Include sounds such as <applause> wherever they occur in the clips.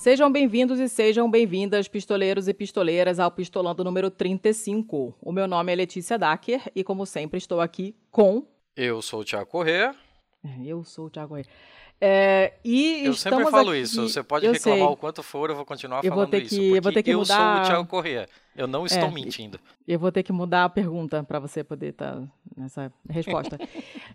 Sejam bem-vindos e sejam bem-vindas, pistoleiros e pistoleiras, ao Pistolando número 35. O meu nome é Letícia Dacker e, como sempre, estou aqui com. Eu sou o Tiago Corrêa. É, eu sou o Tiago Corrêa. É, e eu sempre falo aqui... isso. Você pode eu reclamar sei. o quanto for, eu vou continuar eu falando vou isso. Que, eu vou ter que mudar. Eu sou o Tiago Corrêa. Eu não estou é, mentindo. Eu vou ter que mudar a pergunta para você poder estar tá nessa <laughs> resposta.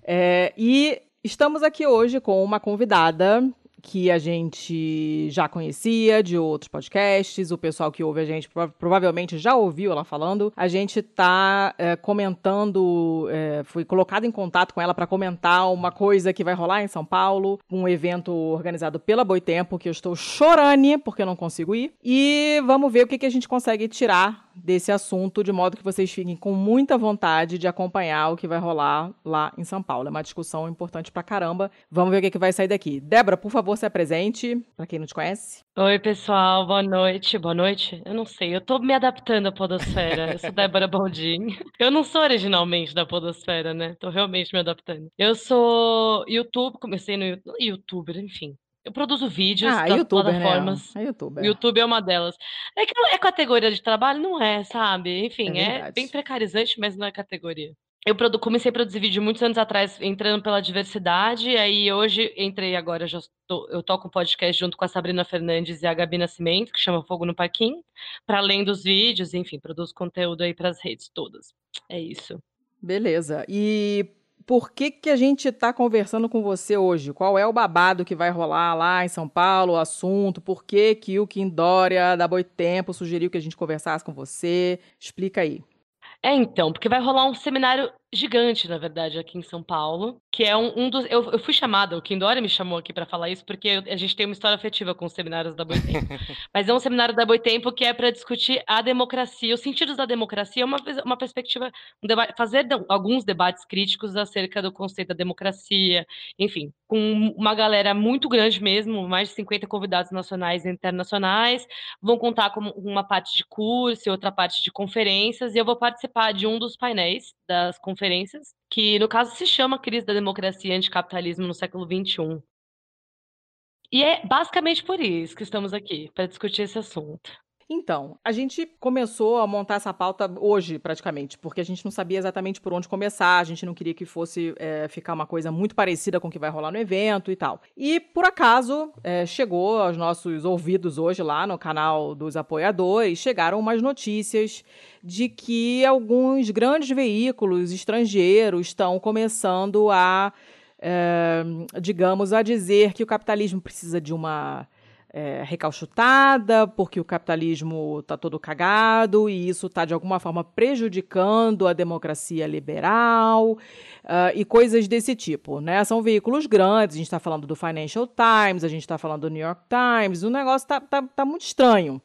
é, e estamos aqui hoje com uma convidada que a gente já conhecia de outros podcasts, o pessoal que ouve a gente provavelmente já ouviu ela falando. A gente está é, comentando, é, fui colocado em contato com ela para comentar uma coisa que vai rolar em São Paulo, um evento organizado pela Boitempo, que eu estou chorando porque eu não consigo ir. E vamos ver o que, que a gente consegue tirar desse assunto, de modo que vocês fiquem com muita vontade de acompanhar o que vai rolar lá em São Paulo. É uma discussão importante pra caramba. Vamos ver o que, que vai sair daqui. Débora, por favor, se apresente, para quem não te conhece. Oi, pessoal, boa noite. Boa noite? Eu não sei, eu tô me adaptando à podosfera. Eu sou Débora Baldin. <laughs> Eu não sou originalmente da podosfera, né? Tô realmente me adaptando. Eu sou YouTube, comecei no YouTube, enfim. Eu produzo vídeos ah, né? plataformas. Né? É YouTuber. YouTube é uma delas. É que é categoria de trabalho? Não é, sabe? Enfim, é, é bem precarizante, mas não é categoria. Eu comecei a produzir vídeo muitos anos atrás, entrando pela diversidade, aí hoje entrei agora, já tô, eu toco um podcast junto com a Sabrina Fernandes e a Gabi Nascimento, que chama Fogo no Parquinho, para além dos vídeos, enfim, produzo conteúdo aí para as redes todas. É isso. Beleza. E por que, que a gente está conversando com você hoje? Qual é o babado que vai rolar lá em São Paulo, o assunto? Por que, que o Kim Dória da Boitempo sugeriu que a gente conversasse com você? Explica aí. É, então, porque vai rolar um seminário gigante, na verdade, aqui em São Paulo, que é um, um dos. Eu, eu, fui chamada, o Kim Dória me chamou aqui para falar isso, porque eu, a gente tem uma história afetiva com os seminários da Boitempo. <laughs> Mas é um seminário da Boitempo que é para discutir a democracia, os sentidos da democracia, uma, uma perspectiva, um debate, fazer alguns debates críticos acerca do conceito da democracia, enfim, com uma galera muito grande mesmo, mais de 50 convidados nacionais e internacionais. Vão contar com uma parte de curso e outra parte de conferências, e eu vou participar de um dos painéis das conferências conferências, que no caso se chama Crise da Democracia e Anticapitalismo no século XXI. E é basicamente por isso que estamos aqui, para discutir esse assunto. Então, a gente começou a montar essa pauta hoje, praticamente, porque a gente não sabia exatamente por onde começar, a gente não queria que fosse é, ficar uma coisa muito parecida com o que vai rolar no evento e tal. E, por acaso, é, chegou aos nossos ouvidos hoje lá no canal dos apoiadores, chegaram umas notícias de que alguns grandes veículos estrangeiros estão começando a, é, digamos, a dizer que o capitalismo precisa de uma é, recalchutada, porque o capitalismo está todo cagado e isso está, de alguma forma, prejudicando a democracia liberal uh, e coisas desse tipo. Né? São veículos grandes, a gente está falando do Financial Times, a gente está falando do New York Times, o negócio está tá, tá muito estranho,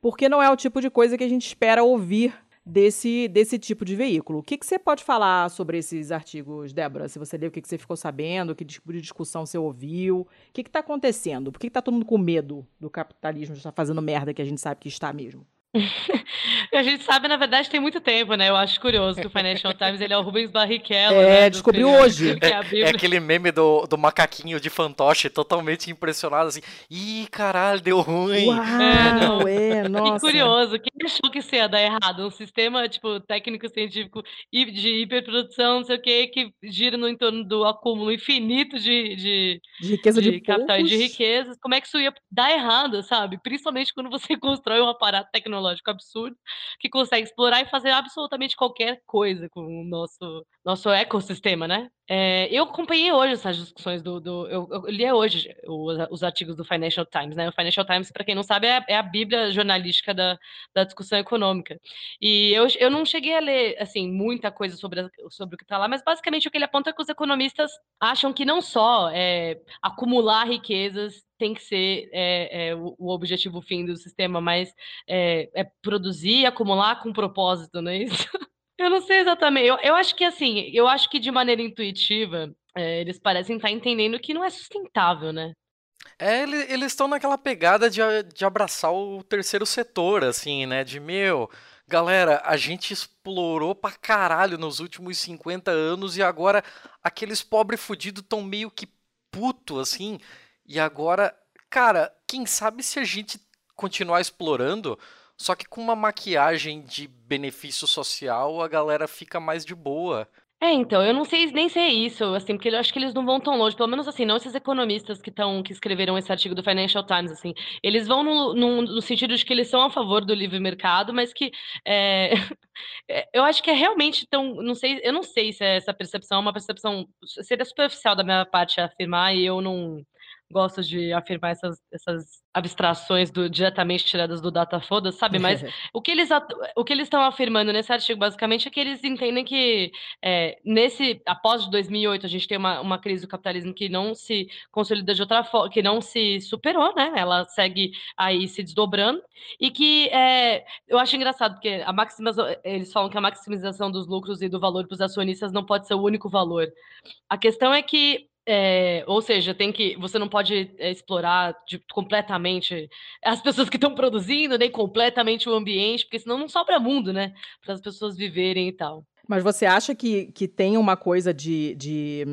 porque não é o tipo de coisa que a gente espera ouvir desse, desse tipo de veículo. O que, que você pode falar sobre esses artigos, Débora? Se você leu, o que, que você ficou sabendo, que tipo de discussão você ouviu, o que está acontecendo? Por que está todo mundo com medo do capitalismo estar fazendo merda que a gente sabe que está mesmo? <laughs> a gente sabe, na verdade, tem muito tempo, né? Eu acho curioso que o Financial Times ele é o Rubens Barrichello. É, né, descobriu hoje. É, é, aquele meme do, do macaquinho de fantoche totalmente impressionado, assim. Ih, caralho, deu ruim. Uau, é, <laughs> não. é, nossa. Que curioso. Quem achou que isso ia dar errado? Um sistema, tipo, técnico-científico de hiperprodução, não sei o que, que gira no entorno do acúmulo infinito de, de, de riqueza de, de capital e de riquezas. Como é que isso ia dar errado, sabe? Principalmente quando você <laughs> constrói um aparato tecnológico tecnológico absurdo que consegue explorar e fazer absolutamente qualquer coisa com o nosso, nosso ecossistema, né? É, eu acompanhei hoje essas discussões do. do eu, eu, li hoje os, os, artigos do Financial Times, né? O Financial Times, para quem não sabe, é, é, a bíblia jornalística da, da discussão econômica. E eu, eu não cheguei a ler assim muita coisa sobre, sobre o que está lá, mas basicamente o que ele aponta é que os economistas acham que não só é, acumular riquezas tem que ser é, é, o, o, objetivo fim do sistema, mas é, é produzir, acumular com propósito, não é isso? <laughs> Eu não sei exatamente. Eu, eu acho que assim, eu acho que de maneira intuitiva, é, eles parecem estar entendendo que não é sustentável, né? É, eles estão naquela pegada de, de abraçar o terceiro setor, assim, né? De meu, galera, a gente explorou pra caralho nos últimos 50 anos e agora aqueles pobres fudidos estão meio que puto, assim, e agora cara, quem sabe se a gente continuar explorando, só que com uma maquiagem de benefício social, a galera fica mais de boa. É, então, eu não sei nem se é isso, assim, porque eu acho que eles não vão tão longe, pelo menos assim, não esses economistas que estão, que escreveram esse artigo do Financial Times, assim, eles vão no, no, no sentido de que eles são a favor do livre mercado, mas que <laughs> é, eu acho que é realmente tão, não sei, eu não sei se é essa percepção é uma percepção, seria superficial da minha parte afirmar, e eu não, gosto de afirmar essas, essas abstrações do, diretamente tiradas do data foda, sabe? Mas <laughs> o que eles o que eles estão afirmando nesse artigo basicamente é que eles entendem que é, nesse após 2008 a gente tem uma, uma crise do capitalismo que não se consolida de outra forma, que não se superou, né? Ela segue aí se desdobrando e que é, eu acho engraçado porque a maximização eles falam que a maximização dos lucros e do valor para os acionistas não pode ser o único valor. A questão é que é, ou seja, tem que você não pode é, explorar de, completamente as pessoas que estão produzindo, nem completamente o ambiente, porque senão não sobra mundo, né? Para as pessoas viverem e tal. Mas você acha que, que tem uma coisa de, de,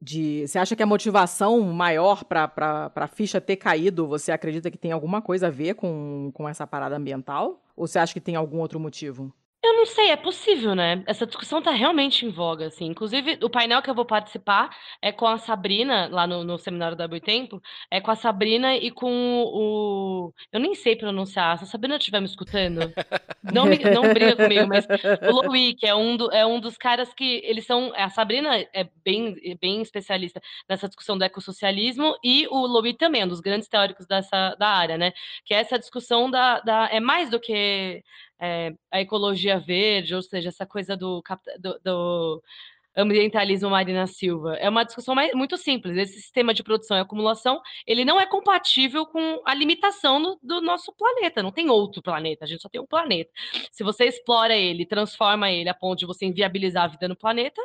de. Você acha que a motivação maior para a ficha ter caído, você acredita que tem alguma coisa a ver com, com essa parada ambiental? Ou você acha que tem algum outro motivo? Eu não sei, é possível, né? Essa discussão tá realmente em voga, assim. Inclusive, o painel que eu vou participar é com a Sabrina, lá no, no seminário da Boitempo, é com a Sabrina e com o. Eu nem sei pronunciar. Se a Sabrina estiver me escutando, não, me, não briga comigo, mas o Louis, que é um, do, é um dos caras que eles são. A Sabrina é bem, é bem especialista nessa discussão do ecossocialismo, e o Louis também, um dos grandes teóricos dessa, da área, né? Que é essa discussão da, da. É mais do que é, a ecologia verde, ou seja, essa coisa do, do, do ambientalismo Marina Silva. É uma discussão mais, muito simples. Esse sistema de produção e acumulação, ele não é compatível com a limitação do nosso planeta. Não tem outro planeta, a gente só tem um planeta. Se você explora ele, transforma ele a ponto de você inviabilizar a vida no planeta,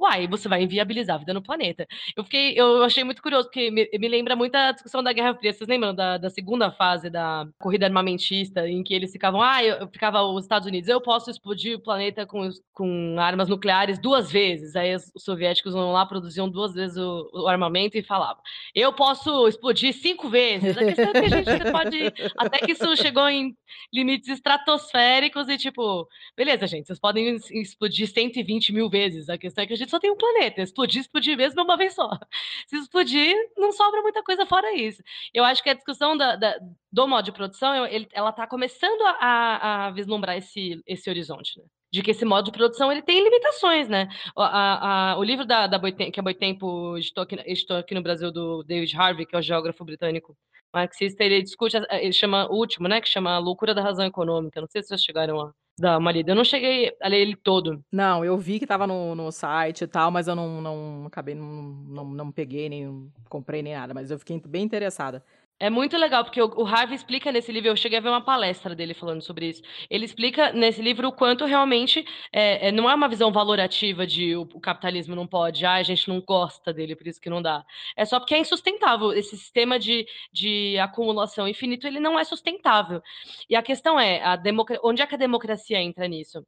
uai, você vai inviabilizar a vida no planeta. Eu fiquei, eu achei muito curioso, porque me, me lembra muito a discussão da Guerra Fria. Vocês lembram da, da segunda fase da corrida armamentista, em que eles ficavam, ah, eu, eu ficava os Estados Unidos, eu posso explodir o planeta com, com armas nucleares duas vezes. Aí os, os soviéticos vão lá, produziam duas vezes o, o, armamento e falavam, eu posso explodir cinco vezes. A questão é que a gente pode, até que isso chegou em limites estratosféricos e tipo, beleza, gente, vocês podem explodir 120 mil vezes. A questão é que a gente só tem um planeta. Explodir, explodir mesmo é uma vez só. <laughs> Se explodir, não sobra muita coisa fora isso. Eu acho que a discussão da, da, do modo de produção, ele, ela está começando a, a, vislumbrar esse, esse horizonte, né? de que esse modo de produção ele tem limitações, né? A, a, o livro da, da Boitempo, que a Boitempo estou aqui, aqui no Brasil do David Harvey, que é o geógrafo britânico marxista, ele discute, ele chama o último, né? Que chama a loucura da razão econômica. Não sei se vocês chegaram a, da Marida. Eu não cheguei a ler ele todo. Não, eu vi que tava no, no site e tal, mas eu não, não acabei, não, não, não peguei, nem comprei nem nada, mas eu fiquei bem interessada. É muito legal, porque o Harvey explica nesse livro, eu cheguei a ver uma palestra dele falando sobre isso. Ele explica nesse livro o quanto realmente é, é, não é uma visão valorativa de o, o, capitalismo não pode, ah, a gente não gosta dele, por isso que não dá. É só porque é insustentável. Esse sistema de, de acumulação infinito, ele não é sustentável. E a questão é, a onde é que a democracia entra nisso?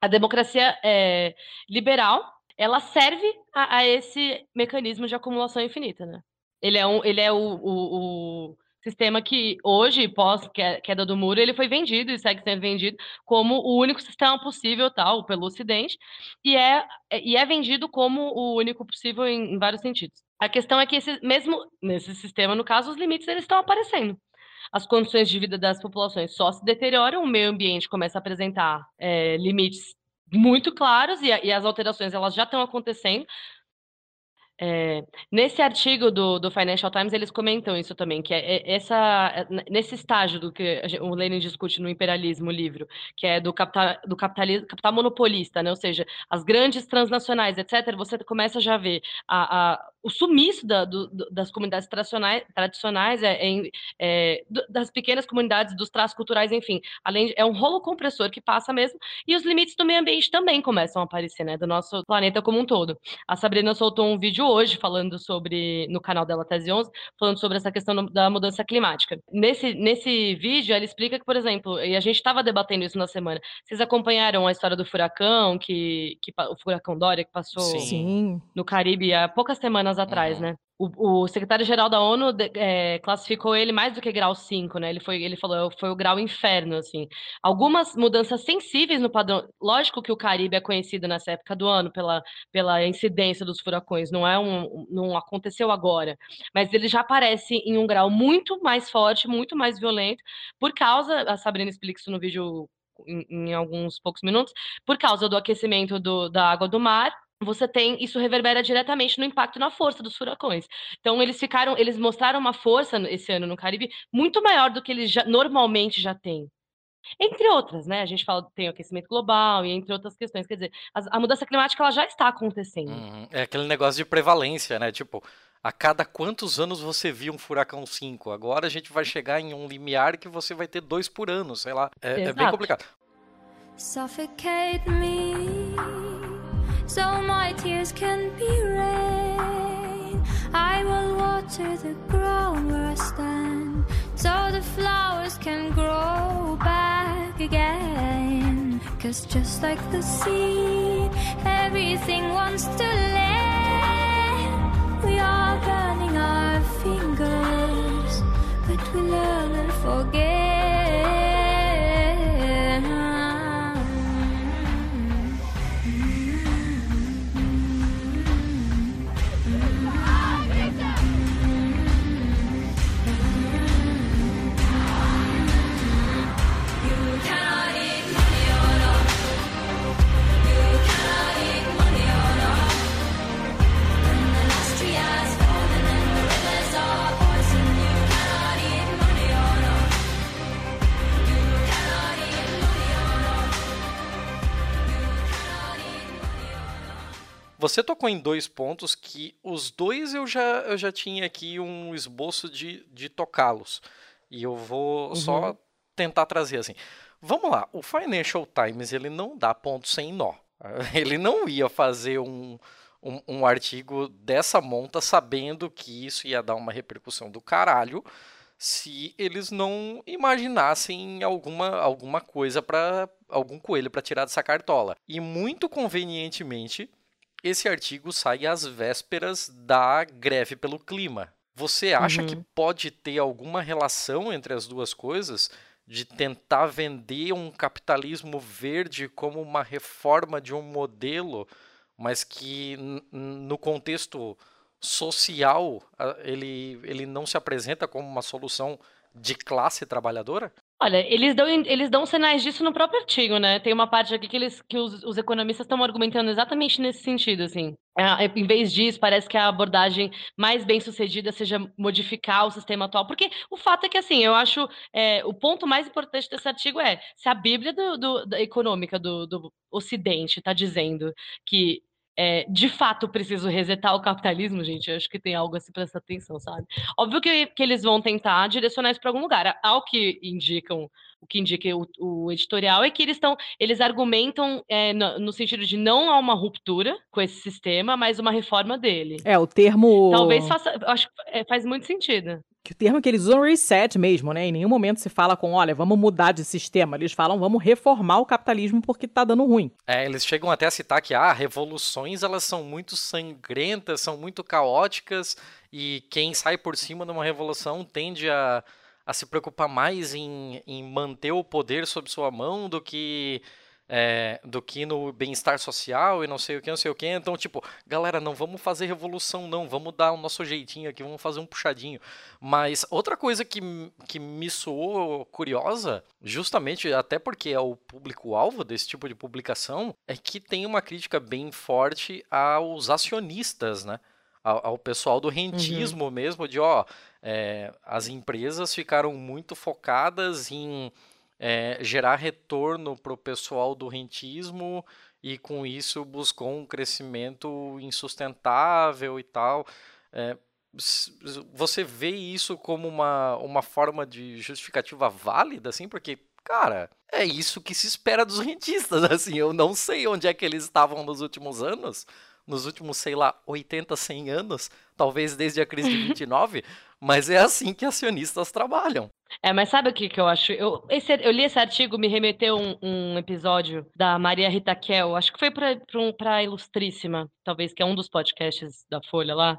A democracia é, liberal, ela serve a, a esse mecanismo de acumulação infinita, né? Ele é, um, ele é o, o, o sistema que hoje, pós queda do muro, ele foi vendido e segue sendo vendido como o único sistema possível, tal, pelo Ocidente, e é, e é vendido como o único possível em, em vários sentidos. A questão é que esse, mesmo nesse sistema, no caso, os limites eles estão aparecendo. As condições de vida das populações só se deterioram, o meio ambiente começa a apresentar é, limites muito claros e, e as alterações elas já estão acontecendo, é, nesse artigo do, do, Financial Times, eles comentam isso também, que é, é essa, é, nesse estágio do que o Lenin discute no Imperialismo, o livro, que é do capital, do capitalismo, capital monopolista, né? ou seja, as grandes transnacionais, etc., você começa já a ver a, a o sumiço da, do, das comunidades tradicionais, tradicionais é, é, das pequenas comunidades, dos traços culturais, enfim, além de, é um rolo compressor que passa mesmo, e os limites do meio ambiente também começam a aparecer, né, do nosso planeta como um todo. A Sabrina soltou um vídeo hoje falando sobre, no canal dela Tese 11, falando sobre essa questão da mudança climática. Nesse, nesse vídeo, ela explica que, por exemplo, e a gente estava debatendo isso na semana, vocês acompanharam a história do furacão, que, que o furacão Dória, que passou Sim. no Caribe há poucas semanas atrás, uhum. né? O, o secretário-geral da ONU é, classificou ele mais do que grau 5, né? Ele, foi, ele falou, foi o grau inferno, assim. Algumas mudanças sensíveis no padrão. Lógico que o Caribe é conhecido nessa época do ano pela, pela incidência dos furacões, não é um. não aconteceu agora. Mas ele já aparece em um grau muito mais forte, muito mais violento, por causa. A Sabrina explica isso no vídeo em, em, alguns poucos minutos, por causa do aquecimento do, da água do mar você tem isso reverbera diretamente no impacto na força dos furacões. Então eles ficaram, eles mostraram uma força esse ano no Caribe muito maior do que eles já, normalmente já têm. Entre outras, né? A gente fala tem o aquecimento global e entre outras questões. Quer dizer, a, a mudança climática ela já está acontecendo. Uhum. É aquele negócio de prevalência, né? Tipo, a cada quantos anos você viu um furacão 5? Agora a gente vai chegar em um limiar que você vai ter dois por ano, sei lá. É, é bem complicado. Suffocate me so my tears can be rain. I will water the ground where I stand, so the flowers can grow back again. Cause just like the sea, everything wants to land. We are burning our fingers, but we learn and forget. Você tocou em dois pontos que os dois eu já, eu já tinha aqui um esboço de, de tocá-los. E eu vou uhum. só tentar trazer assim. Vamos lá, o Financial Times ele não dá ponto sem nó. <laughs> Ele não ia fazer um, um, um, artigo dessa monta sabendo que isso ia dar uma repercussão do caralho se eles não imaginassem alguma, alguma coisa para algum coelho para tirar dessa cartola. E muito convenientemente, esse artigo sai às vésperas da greve pelo clima. Você acha uhum. que pode ter alguma relação entre as duas coisas? De tentar vender um capitalismo verde como uma reforma de um modelo, mas que no contexto social ele, ele não se apresenta como uma solução de classe trabalhadora? Olha, eles dão, eles dão sinais disso no próprio artigo, né? Tem uma parte aqui que, eles, que os, os economistas estão argumentando exatamente nesse sentido, assim. É, em vez disso, parece que a abordagem mais bem sucedida seja modificar o sistema atual. Porque o fato é que, assim, eu acho é, o ponto mais importante desse artigo é se a Bíblia do, do, da econômica do, do Ocidente está dizendo que é, de fato preciso resetar o capitalismo, gente, eu acho que tem algo a se prestar atenção, sabe? Óbvio que, que eles vão tentar direcionar isso para algum lugar. Ao que indicam, o que indica o, o editorial é que eles estão, eles argumentam é, no, no, sentido de não há uma ruptura com esse sistema, mas uma reforma dele. É, o termo. Talvez faça, acho que é, faz muito sentido que o termo que eles usam é reset mesmo, né? Em nenhum momento se fala com, olha, vamos mudar de sistema. Eles falam, vamos reformar o capitalismo porque tá dando ruim. É, eles chegam até a citar que, ah, revoluções, elas são muito sangrentas, são muito caóticas, e quem sai por cima numa revolução tende a, a se preocupar mais em, em manter o poder sob sua mão do que é, do que no bem-estar social e não sei o que, não sei o que. Então, tipo, galera, não vamos fazer revolução, não, vamos dar o nosso jeitinho aqui, vamos fazer um puxadinho. Mas outra coisa que, que me soou curiosa, justamente até porque é o público-alvo desse tipo de publicação, é que tem uma crítica bem forte aos acionistas, né? Ao, ao pessoal do rentismo uhum. mesmo, de ó, é, as empresas ficaram muito focadas em é, gerar retorno para o pessoal do rentismo e com isso buscou um crescimento insustentável e tal. É, você vê isso como uma, uma forma de justificativa válida, assim, porque, cara, é isso que se espera dos rentistas, <laughs> assim, eu não sei onde é que eles estavam nos últimos anos, nos últimos, sei lá, 80, 100 anos, talvez desde a crise de <laughs> 29, mas é assim que acionistas trabalham. É, mas sabe o que, que eu acho? Eu, esse, eu li esse artigo, me remeteu um, um episódio da Maria Rita Kel, acho que foi para a Ilustríssima, talvez, que é um dos podcasts da Folha lá,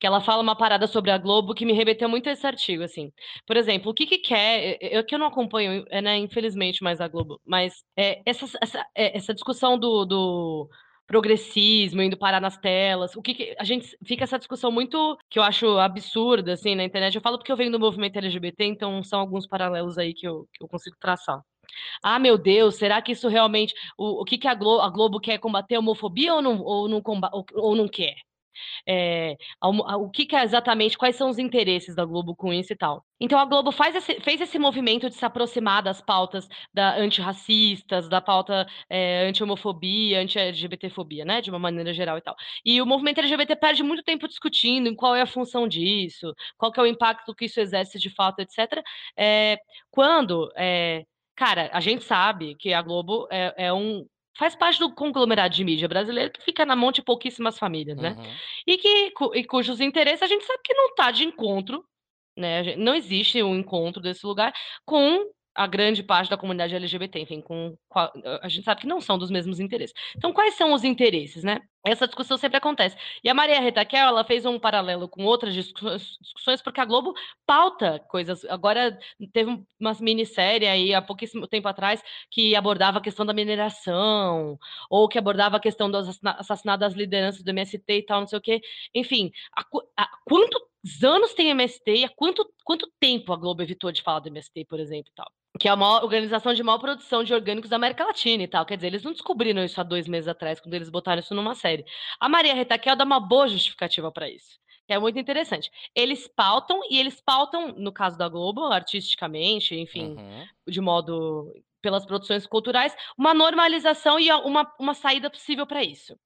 que ela fala uma parada sobre a Globo que me remeteu muito a esse artigo, assim. Por exemplo, o que que quer, eu que eu não acompanho, né, infelizmente, mais a Globo, mas é, essa, essa, é, essa discussão do, do progressismo indo parar nas telas. O que, que, a gente fica essa discussão muito que eu acho absurda assim na internet. Eu falo porque eu venho do movimento LGBT, então são alguns paralelos aí que eu, que eu consigo traçar. Ah, meu Deus, será que isso realmente o, o que, que a, Globo, a Globo quer combater a homofobia ou não ou não, ou, ou não quer? É, o que, que, é exatamente, quais são os interesses da Globo com isso e tal. Então a Globo esse, fez esse movimento de se aproximar das pautas da antirracistas, da pauta é, anti-homofobia, anti-LGBTfobia, né? De uma maneira geral e tal. E o movimento LGBT perde muito tempo discutindo em qual é a função disso, qual que é o impacto que isso exerce de fato, etc. É, quando é, Cara, a gente sabe que a Globo é, é um, faz parte do conglomerado de mídia brasileiro que fica na mão de pouquíssimas famílias, né? Uhum. E, que, e cujos interesses a gente sabe que não está de encontro, né? Não existe um encontro desse lugar com a grande parte da comunidade LGBT, enfim, com a gente sabe que não são dos mesmos interesses. Então, quais são os interesses, né? Essa discussão sempre acontece. E a Maria Retaquel, ela fez um paralelo com outras discussões, porque a Globo pauta coisas. Agora, teve uma minissérie aí, há pouquíssimo tempo atrás, que abordava a questão da mineração, ou que abordava a questão do assassinato das lideranças do MST e tal, não sei o quê. Enfim, há quantos anos tem MST e há quanto, quanto tempo a Globo evitou de falar do MST, por exemplo, e tal? Que é a maior organização de maior produção de orgânicos da América Latina e tal. Quer dizer, eles não descobriram isso há dois meses atrás, quando eles botaram isso numa série. A Maria Retaquel dá uma boa justificativa para isso. É muito interessante. Eles pautam, e eles pautam, no caso da Globo, artisticamente, enfim, uhum. de modo. pelas produções culturais, uma normalização e uma, uma saída possível para isso.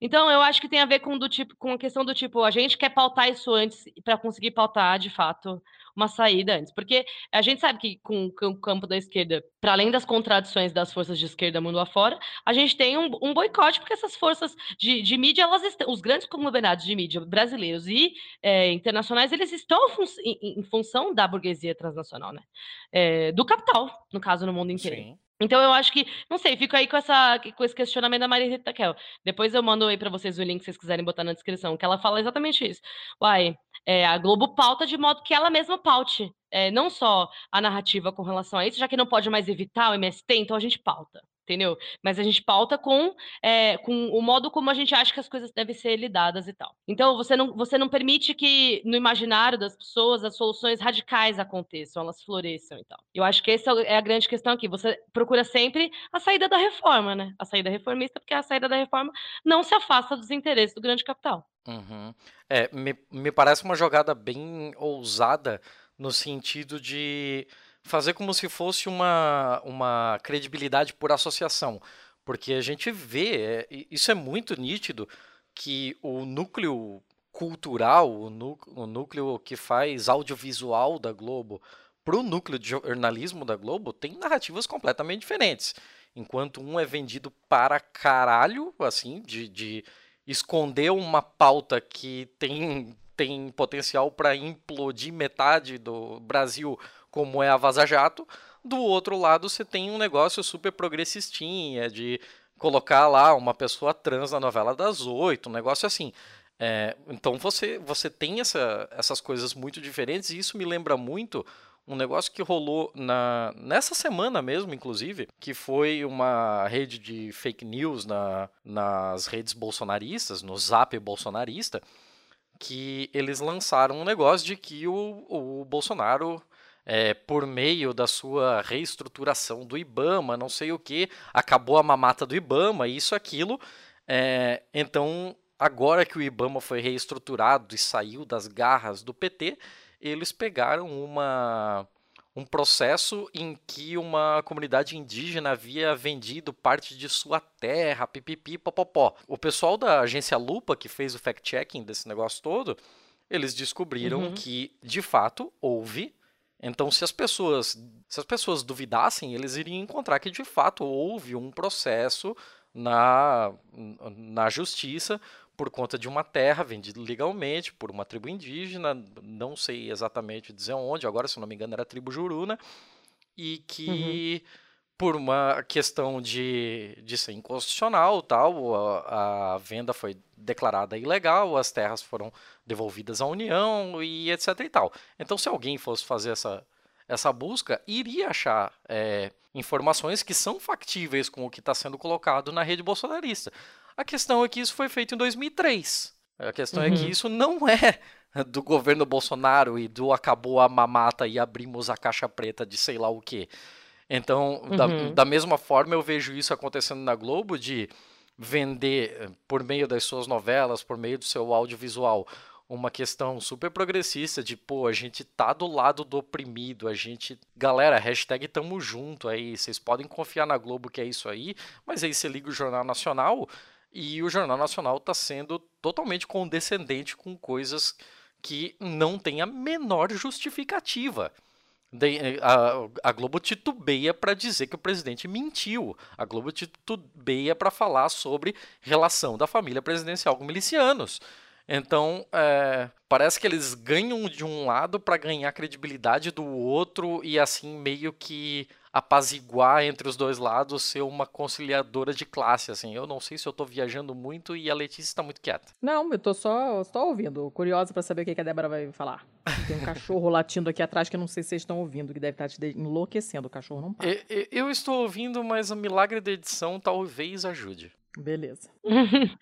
Então, eu acho que tem a ver com, do tipo, com a questão do tipo, a gente quer pautar isso antes para conseguir pautar, de fato, uma saída antes. Porque a gente sabe que com, com o campo da esquerda, para além das contradições das forças de esquerda mundo afora, a gente tem um, um boicote, porque essas forças de, de mídia, elas estão, os grandes conglomerados de mídia brasileiros e é, internacionais, eles estão fun em, em, função da burguesia transnacional, né? É, do capital, no caso, no mundo inteiro. Sim. Então eu acho que, não sei, fico aí com, essa, com esse questionamento da Maria Rita Kel. Depois eu mando aí para vocês o link se vocês quiserem botar na descrição, que ela fala exatamente isso. Uai, é, a Globo pauta de modo que ela mesma paute, é, não só a narrativa com relação a isso, já que não pode mais evitar o MST, então a gente pauta entendeu? Mas a gente pauta com, é, com o modo como a gente acha que as coisas devem ser lidadas e tal. Então, você não, você não permite que no imaginário das pessoas as soluções radicais aconteçam, elas floresçam e tal. Eu acho que essa é a grande questão aqui. Você procura sempre a saída da reforma, né? A saída reformista, porque a saída da reforma não se afasta dos interesses do grande capital. Uhum. É, me, me parece uma jogada bem ousada no sentido de fazer como se fosse uma, uma credibilidade por associação. Porque a gente vê, é, isso é muito nítido, que o núcleo cultural, o, o núcleo que faz audiovisual da Globo, para o núcleo de jornalismo da Globo, tem narrativas completamente diferentes. Enquanto um é vendido para caralho, assim, de, de esconder uma pauta que tem, tem potencial para implodir metade do Brasil como é a Vaza Jato. Do outro lado, você tem um negócio super progressistinha, de colocar lá uma pessoa trans na novela das oito, um negócio assim. É, então você, você tem essa, essas coisas muito diferentes, e isso me lembra muito um negócio que rolou na, nessa semana mesmo, inclusive, que foi uma rede de fake news na, nas redes bolsonaristas, no zap bolsonarista, que eles lançaram um negócio de que o, o Bolsonaro é, por meio da sua reestruturação do IBAMA, não sei o que, acabou a mamata do IBAMA, isso, aquilo. É, então, agora que o IBAMA foi reestruturado e saiu das garras do PT, eles pegaram uma, um processo em que uma comunidade indígena havia vendido parte de sua terra, pipipi, popopó. O pessoal da agência Lupa, que fez o fact-checking desse negócio todo, eles descobriram uhum. que, de fato, houve então, se as pessoas, se as pessoas duvidassem, eles iriam encontrar que de fato houve um processo na, na justiça por conta de uma terra vendida legalmente por uma tribo indígena, não sei exatamente dizer onde, agora se não me engano era a tribo Juruna, e que uhum. Por uma questão de, de ser inconstitucional, tal, a, a, venda foi declarada ilegal, as terras foram devolvidas à União e etc e tal. Então se alguém fosse fazer essa, essa busca, iria achar é, informações que são factíveis com o que está sendo colocado na rede bolsonarista. A questão é que isso foi feito em 2003. A questão uhum. é que uhum. isso não é do governo Bolsonaro e do acabou a mamata e abrimos a caixa preta de sei lá o quê. Então, uhum. da, da mesma forma, eu vejo isso acontecendo na Globo de vender eh, por meio das suas novelas, por meio do seu audiovisual, uma questão super progressista de, pô, a gente tá do lado do oprimido, a gente. Galera, hashtag tamo junto aí, vocês podem confiar na Globo que é isso aí, mas aí você liga o Jornal Nacional, e o Jornal Nacional está sendo totalmente condescendente com coisas que não têm a menor justificativa. Eh, a, Globo titubeia para dizer que o presidente mentiu. A Globo titubeia para falar sobre relação da família presidencial com milicianos. Então, é, parece que eles ganham de um lado para ganhar credibilidade do outro e assim meio que apaziguar entre os dois lados, ser uma conciliadora de classe, assim. Eu não sei se eu tô viajando muito e a Letícia está muito quieta. Não, eu tô só, só ouvindo, curiosa para saber o que a Débora vai falar. Tem um cachorro latindo aqui atrás que eu não sei se vocês estão ouvindo, que deve estar te enlouquecendo, o cachorro não para. Eu, eu estou ouvindo, mas o milagre da edição talvez ajude. Beleza. <laughs>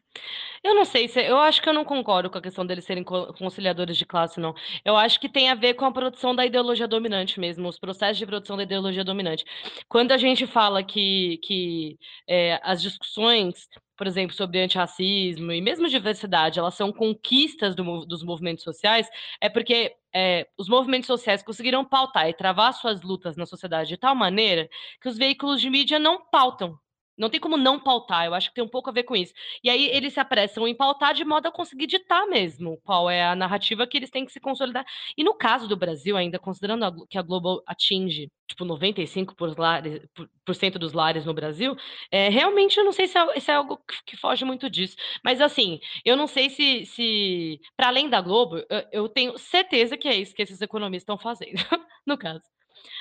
Eu não sei se eu acho que eu não concordo com a questão deles serem conciliadores de classe, não. Eu acho que tem a ver com a produção da ideologia dominante mesmo, os processos de produção da ideologia dominante. Quando a gente fala que, que é, as discussões, por exemplo, sobre antirracismo e mesmo diversidade, elas são conquistas do, dos movimentos sociais, é porque é, os movimentos sociais conseguiram pautar e travar suas lutas na sociedade de tal maneira que os veículos de mídia não pautam não tem como não pautar, eu acho que tem um pouco a ver com isso. E aí eles se apressam em pautar de modo a conseguir ditar mesmo qual é a narrativa que eles têm que se consolidar. E no caso do Brasil, ainda considerando a, que a Globo atinge tipo 95% por lares, por cento dos lares no Brasil, é, realmente eu não sei se é, se é algo que, que, foge muito disso. Mas assim, eu não sei se, se para além da Globo, eu, eu tenho certeza que é isso que esses economistas estão fazendo, <laughs> no caso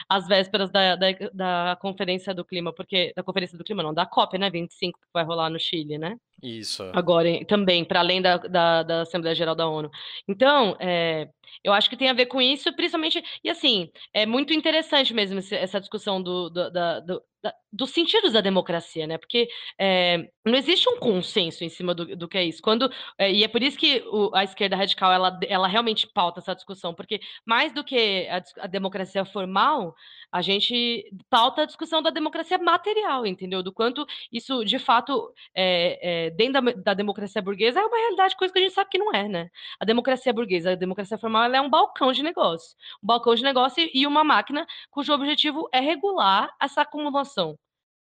às vésperas da, da, da, conferência do clima, porque da conferência do clima não, da COP, né, 25 que vai rolar no Chile, né? Isso. Agora também para além da, da, da, Assembleia Geral da ONU. Então, é, eu acho que tem a ver com isso, principalmente e assim é muito interessante mesmo essa discussão do, do, da, do dos sentidos da democracia, né? Porque é, não existe um consenso em cima do, do que é isso. Quando é, e é por isso que o, a esquerda radical ela, ela realmente pauta essa discussão, porque mais do que a, a democracia formal, a gente pauta a discussão da democracia material, entendeu? Do quanto isso de fato é, dentro da, da, democracia burguesa é uma realidade, coisa que a gente sabe que não é, né? A democracia burguesa, a democracia formal, é um balcão de negócio, um balcão de negócio e uma máquina cujo objetivo é regular essa acumulação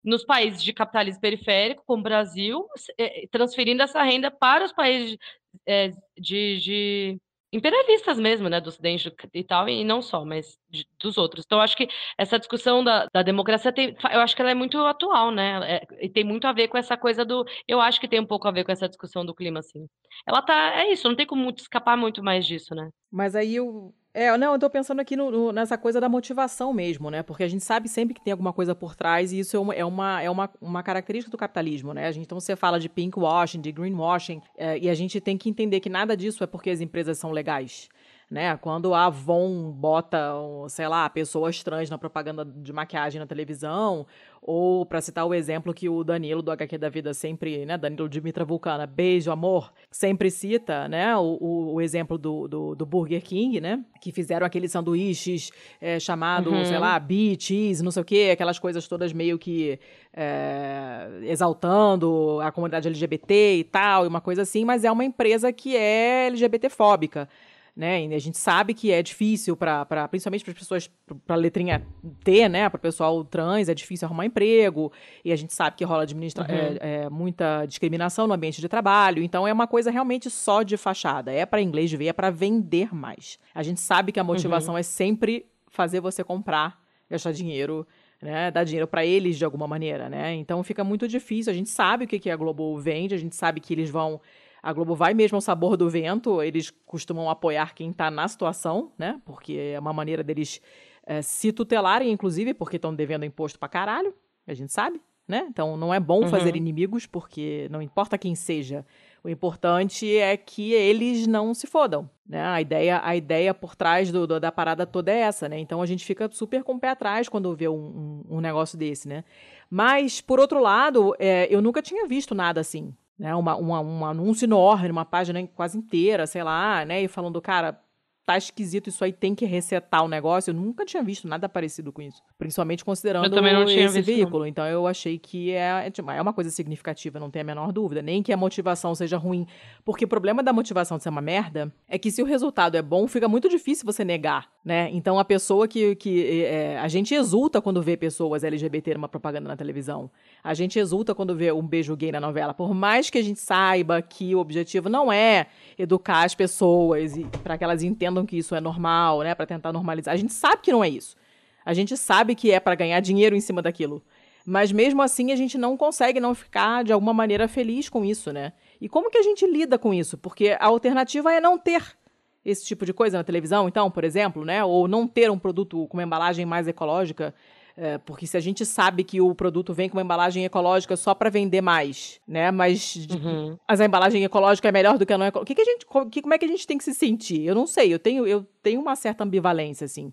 nos países de capitalismo periférico, como o Brasil, é, transferindo essa renda para os países é, de, de, imperialistas mesmo, né, do Ocidente e tal, e não só, mas de, dos outros. Então, acho que essa discussão da, da democracia, tem, eu acho que ela é muito atual, né, é, e tem muito a ver com essa coisa do, eu acho que tem um pouco a ver com essa discussão do clima, assim. Ela tá, é isso, não tem como escapar muito mais disso, né. Mas aí eu é, não, eu tô pensando aqui no, no, nessa coisa da motivação mesmo, né? Porque a gente sabe sempre que tem alguma coisa por trás e isso é uma, é uma, é uma, uma característica do capitalismo, né? A gente, então você fala de pinkwashing, de greenwashing, é, e a gente tem que entender que nada disso é porque as empresas são legais né? Quando a Avon bota, sei lá, pessoas trans na propaganda de maquiagem na televisão, ou para citar o exemplo que o Danilo do HQ da Vida sempre, né, Danilo Dimitra Vulcana, beijo, amor, sempre cita, né, o, o, o exemplo do, do, do, Burger King, né, que fizeram aqueles sanduíches é, chamado, uhum. sei lá, beef, cheese, não sei o quê, aquelas coisas todas meio que é, exaltando a comunidade LGBT e tal, e uma coisa assim, mas é uma empresa que é LGBT-fóbica né? E a gente sabe que é difícil para, principalmente para as pessoas, para a letrinha T, né? Para o pessoal trans, é difícil arrumar emprego. E a gente sabe que rola administra uhum. é, é, muita discriminação no ambiente de trabalho. Então é uma coisa realmente só de fachada. É para inglês ver, é para vender mais. A gente sabe que a motivação uhum. é sempre fazer você comprar, gastar dinheiro né, dar dinheiro para eles de alguma maneira, né? Então fica muito difícil. A gente sabe o que, que a Globo vende, a gente sabe que eles vão. A Globo vai mesmo ao sabor do vento, eles costumam apoiar quem está na situação, né? Porque é uma maneira deles é, se tutelarem, inclusive, porque estão devendo imposto pra caralho, a gente sabe, né? Então não é bom uhum. fazer inimigos, porque não importa quem seja, o importante é que eles não se fodam, né? A ideia, a ideia por trás do, do, da parada toda é essa, né? Então a gente fica super com o pé atrás quando vê um, um, um negócio desse, né? Mas, por outro lado, é, eu nunca tinha visto nada assim, né? Uma, uma, um anúncio enorme, uma página quase inteira, sei lá, né? E falando, cara, tá esquisito, isso aí tem que resetar o negócio. Eu nunca tinha visto nada parecido com isso. Principalmente considerando esse veículo. Não. Então eu achei que é, é, tipo, é uma coisa significativa, não tem a menor dúvida. Nem que a motivação seja ruim. Porque o problema da motivação de ser uma merda é que se o resultado é bom, fica muito difícil você negar, né? Então a pessoa que. que é, a gente exulta quando vê pessoas LGBT numa propaganda na televisão. A gente exulta quando vê um beijo gay na novela. Por mais que a gente saiba que o objetivo não é educar as pessoas para que elas entendam entendam que isso é normal, né, para tentar normalizar. A gente sabe que não é isso. A gente sabe que é para ganhar dinheiro em cima daquilo. Mas mesmo assim a gente não consegue não ficar de alguma maneira feliz com isso, né? E como que a gente lida com isso? Porque a alternativa é não ter esse tipo de coisa na televisão, então, por exemplo, né? Ou não ter um produto com uma embalagem mais ecológica é, porque se a gente sabe que o produto vem com uma embalagem ecológica só para vender mais, né? Mas uhum. a embalagem ecológica é melhor do que a não ecológica. Que que a gente, que, como é que a gente tem que se sentir? Eu não sei, eu tenho, eu tenho uma certa ambivalência, assim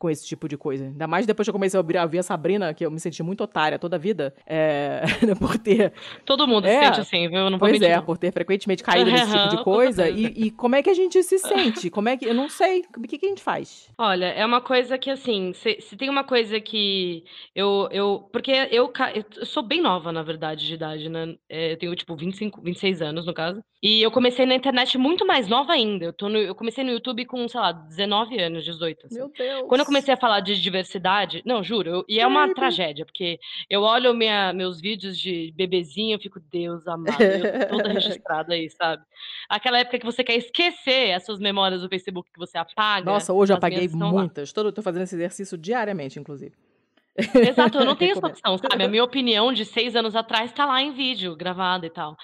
com esse tipo de coisa. Ainda mais depois que eu comecei a ver a Sabrina, que eu me senti muito otária toda a vida, é, <laughs> por ter... Todo mundo é, se sente assim, viu? Eu não pois é, por ter frequentemente caído nesse tipo de <laughs> coisa. E, e, como é que a gente se sente? Como é que... Eu não sei. O que, que a gente faz? Olha, é uma coisa que, assim, se, se tem uma coisa que eu... eu porque eu, eu sou bem nova, na verdade, de idade, né? É, eu tenho, tipo, 25, 26 anos, no caso. E eu comecei na internet muito mais nova ainda. Eu, tô no, eu comecei no YouTube com, sei lá, 19 anos, 18. Assim. Meu Deus! Quando eu comecei a falar de diversidade, não, juro, eu, e é uma tragédia, porque eu olho minha, meus vídeos de bebezinho, eu fico, Deus amado, eu toda registrada aí, sabe? Aquela época que você quer esquecer as suas memórias do Facebook que você apaga. Nossa, hoje eu apaguei muitas. Todo, tô fazendo esse exercício diariamente, inclusive. Exato, eu não <laughs> tenho essa opção, sabe? A minha opinião de seis anos atrás tá lá em vídeo, gravada e tal.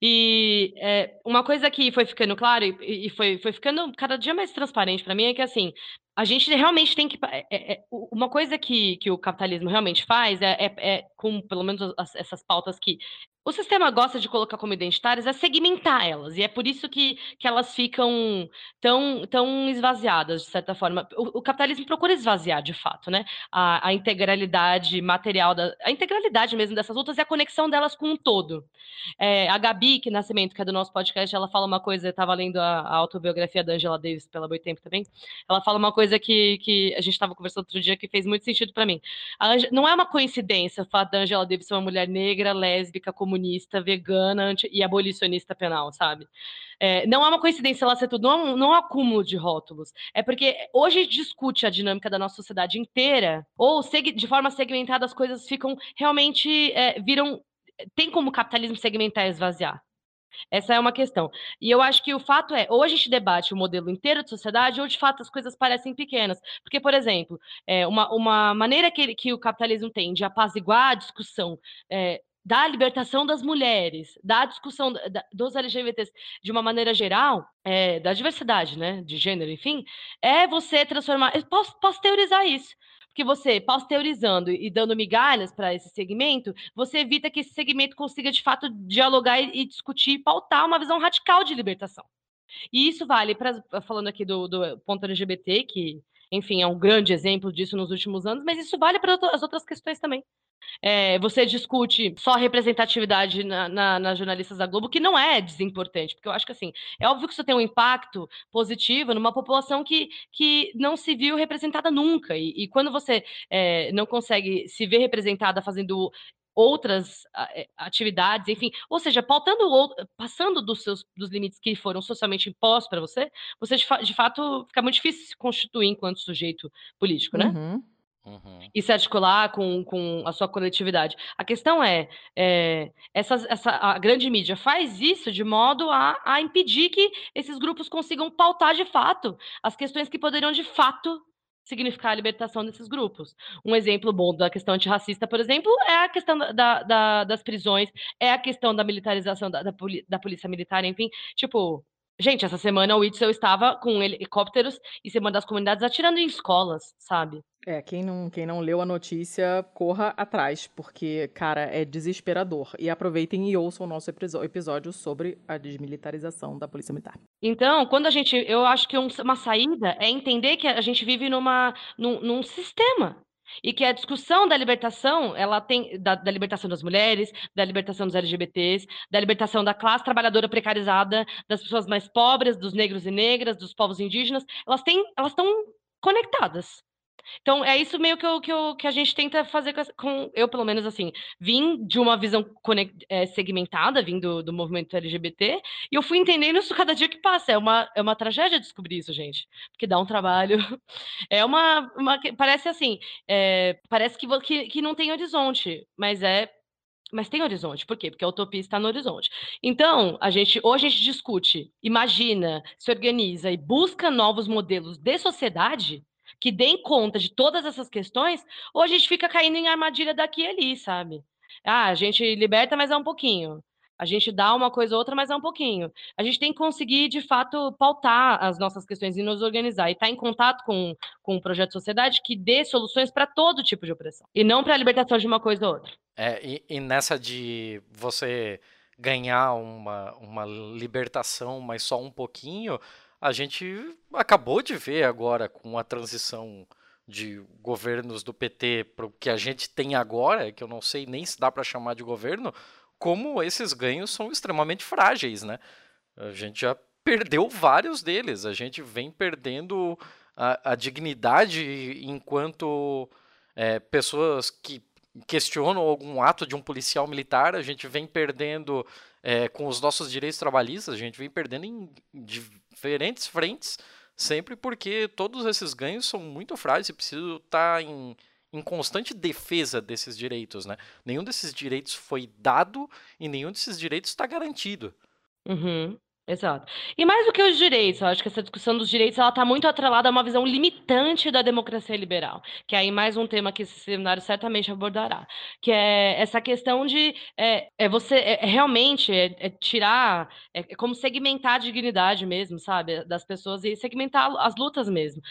E é, uma coisa que foi ficando claro e, e foi, foi ficando cada dia mais transparente para mim é que assim a gente realmente tem que é, é, uma coisa que, que o capitalismo realmente faz é, é, é com pelo menos as, essas pautas que o sistema gosta de colocar como identitárias é segmentar elas, e é por isso que, que elas ficam tão, tão esvaziadas, de certa forma. O, o capitalismo procura esvaziar, de fato, né? A, a, integralidade material, da, a integralidade mesmo dessas lutas e a conexão delas com um todo. É, a Gabi, que Nascimento, que é do nosso podcast, ela fala uma coisa, eu estava lendo a, a, autobiografia da Angela Davis pela Boitempo também, ela fala uma coisa que, que a gente estava conversando outro dia que fez muito sentido para mim. Não é uma coincidência o fato da Angela Davis ser uma mulher negra, lésbica, comunista, comunista, vegana anti, e abolicionista penal, sabe? É, não é uma coincidência ela ser tudo, não, não é um acúmulo de rótulos. É porque hoje a gente discute a dinâmica da nossa sociedade inteira, ou de forma segmentada as coisas ficam realmente é, viram. Tem como o capitalismo segmentar e esvaziar. Essa é uma questão. E eu acho que o fato é, ou a gente debate o modelo inteiro de sociedade, ou de fato as coisas parecem pequenas. Porque, por exemplo, é, uma, uma maneira que, que o capitalismo tem de apaziguar a discussão é, da libertação das mulheres, da discussão da, dos LGBTs de uma maneira geral, é, da diversidade, né, de gênero, enfim, é você transformar. Eu posso, posso teorizar isso. Porque você, pasteurizando e dando migalhas para esse segmento, você evita que esse segmento consiga, de fato, dialogar e, discutir e pautar uma visão radical de libertação. E isso vale, para falando aqui do, do ponto LGBT, que, enfim, é um grande exemplo disso nos últimos anos, mas isso vale para as outras questões também. É, você discute só representatividade na, na, nas jornalistas da Globo, que não é desimportante, porque eu acho que assim, é óbvio que isso tem um impacto positivo numa população que, que não se viu representada nunca. E, e quando você é, não consegue se ver representada fazendo outras é, atividades, enfim, ou seja, pautando passando dos seus dos limites que foram socialmente impostos para você, você de, fa de, fato fica muito difícil se constituir enquanto sujeito político, né? Uhum. Uhum. E se articular com, com a sua coletividade. A questão é, é essa, essa, a grande mídia faz isso de modo a, a impedir que esses grupos consigam pautar de fato as questões que poderiam de fato significar a libertação desses grupos. Um exemplo bom da questão antirracista, por exemplo, é a questão da, da, das prisões, é a questão da militarização da, da, da polícia militar, enfim, tipo, Gente, essa semana o Itzel estava com helicópteros em cima das comunidades atirando em escolas, sabe? É, quem não, quem não leu a notícia, corra atrás, porque, cara, é desesperador. E aproveitem e ouçam o nosso episódio sobre a desmilitarização da Polícia Militar. Então, quando a gente. Eu acho que uma saída é entender que a gente vive numa, num, num sistema e que a discussão da libertação, ela tem da, da, libertação das mulheres, da libertação dos LGBTs, da libertação da classe trabalhadora precarizada, das pessoas mais pobres, dos negros e negras, dos povos indígenas, elas têm, elas estão conectadas. Então, é isso meio que, eu, que, eu, que a gente tenta fazer com, com, eu, pelo menos, assim, vim de uma visão é, segmentada, vim do, do movimento LGBT, e eu fui entendendo isso cada dia que passa. É uma, é uma tragédia descobrir isso, gente, porque dá um trabalho. <laughs> É uma. uma parece assim, é, parece que, que, que não tem horizonte, mas é mas tem horizonte, por quê? Porque a utopia está no horizonte. Então, a gente, hoje a gente discute, imagina, se organiza e busca novos modelos de sociedade que deem conta de todas essas questões, ou a gente fica caindo em armadilha daqui e ali, sabe? Ah, a gente liberta, mas é um pouquinho. A gente dá uma coisa ou outra, mas é um pouquinho. A gente tem que conseguir, de fato, pautar as nossas questões e nos organizar. E estar tá em contato com, com um projeto de sociedade que dê soluções para todo tipo de opressão. E não para a libertação de uma coisa ou outra. É, e, e nessa de você ganhar uma, uma libertação, mas só um pouquinho, a gente acabou de ver agora com a transição de governos do PT para o que a gente tem agora, que eu não sei nem se dá para chamar de governo, como esses ganhos são extremamente frágeis, né? A gente já perdeu vários deles, a gente vem perdendo a, a dignidade enquanto é, pessoas que questionam algum ato de um policial militar, a gente vem perdendo é, com os nossos direitos trabalhistas, a gente vem perdendo em diferentes frentes, sempre porque todos esses ganhos são muito frágeis e precisam estar em, em constante defesa desses direitos. Né? Nenhum desses direitos foi dado e nenhum desses direitos está garantido. Uhum. Exato. E mais do que os direitos, eu acho que essa discussão dos direitos ela está muito atrelada a uma visão limitante da democracia liberal, que é aí mais um tema que esse seminário certamente abordará, que é essa questão de é, é você é, é realmente é, é tirar, é, é, como segmentar a dignidade mesmo, sabe, das pessoas e segmentar as lutas mesmo.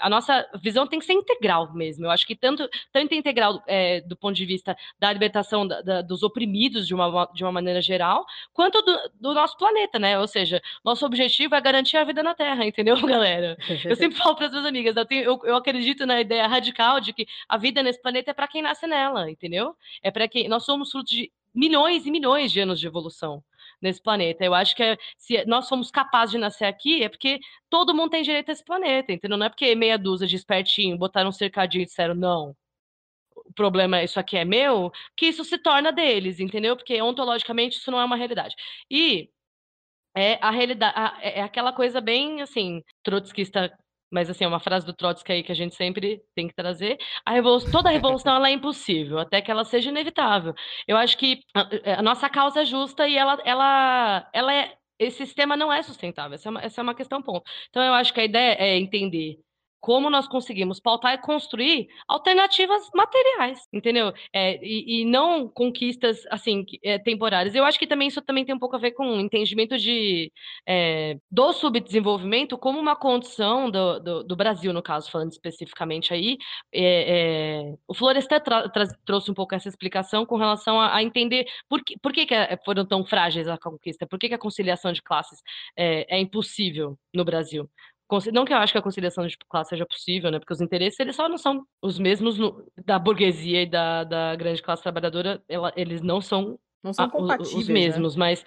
A nossa visão tem que ser integral mesmo. Eu acho que tanto tanto integral do ponto de vista da libertação da, da, dos oprimidos de uma de uma maneira geral, quanto do, do nosso planeta, né? Né? Ou seja, nosso objetivo é garantir a vida na Terra, entendeu, <laughs> galera? Eu sempre falo para as minhas amigas, eu, tenho, eu, eu, acredito na ideia radical de que a vida nesse planeta é para quem nasce nela, entendeu? É para quem nós somos frutos de milhões e milhões de anos de evolução nesse planeta. Eu acho que é, se nós somos capazes de nascer aqui, é porque todo mundo tem direito a esse planeta, entendeu? Não é porque meia dúzia de espertinho botaram um cercadinho e disseram não. O problema é isso aqui é meu, que isso se torna deles, entendeu? Porque ontologicamente isso não é uma realidade. E é a realidade, é, é aquela coisa bem, assim, trotskista, mas assim, é uma frase do Trotsky aí que a gente sempre tem que trazer. A revolução, toda revolução ela é impossível, até que ela seja inevitável. Eu acho que a, é, a nossa causa é justa e ela, ela, ela é, esse sistema não é sustentável. Essa é, uma, essa é uma questão ponto. Então eu acho que a ideia é entender como nós conseguimos pautar e construir alternativas materiais, entendeu? É, e, e, não conquistas assim é, temporárias. Eu acho que também isso também tem um pouco a ver com o entendimento de é, do subdesenvolvimento como uma condição do, do, do, Brasil, no caso, falando especificamente aí. É, é, o Florestan trouxe um pouco essa explicação com relação a, a entender por que, por que, que é, foram tão frágeis a conquista, por que, que a conciliação de classes é impossível no Brasil. Não que eu acho que a conciliação de classe seja possível, né? Porque os interesses, eles só não são os mesmos no, da burguesia e da, da grande classe trabalhadora, ela, eles não são, não são a, os, os, né? mesmos, né? mas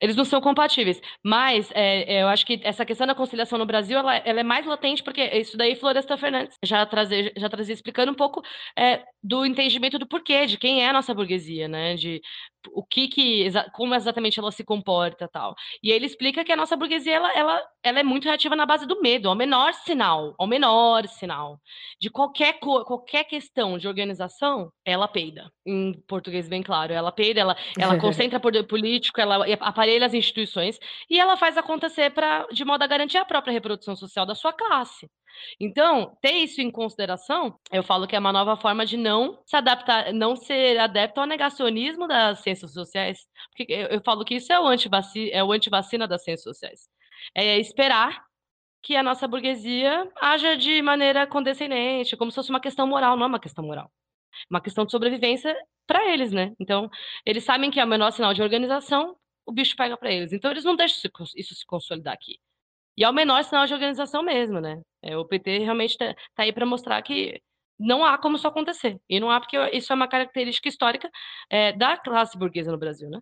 eles não são compatíveis. Mas é, eu acho que essa questão da conciliação no Brasil, ela, ela, é mais latente, porque isso daí Floresta Fernandes já trazia, já trazia explicando um pouco é, do entendimento do porquê, de quem é a nossa burguesia, né? De o que que como exatamente ela se comporta tal. E ele explica que a nossa burguesia ela, ela, ela é muito reativa na base do medo ao menor sinal ao menor sinal. De qualquer qualquer questão de organização ela peida. Em português bem claro ela peida ela ela <laughs> concentra poder político ela aparelha as instituições e ela faz acontecer para de modo a garantir a própria reprodução social da sua classe Então, ter isso em consideração, eu falo que é uma nova forma de não se adaptar, não ser adepto ao negacionismo das ciências sociais. Porque eu, eu falo que isso é o, antivacina, é o antivacina das ciências sociais. É esperar que a nossa burguesia haja de maneira condescendente, como se fosse uma questão moral, não é uma questão moral. Uma questão de sobrevivência para eles, né? Então, eles sabem que é o menor sinal de organização, o bicho pega para eles. Então, eles não deixam isso se consolidar aqui. E é o menor sinal de organização mesmo, né? É, o PT realmente tá, tá aí para mostrar que não há como isso acontecer. E não há porque isso é uma característica histórica é, da classe burguesa no Brasil, né?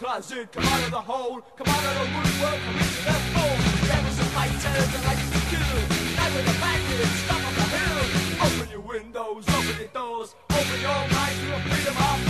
Closet, come out of the hole, come out of the woodwork, come into the fold. Devils and fighters and like to kill. Night with the package, stop on the hill. Open your windows, open your doors, open your minds to a freedom of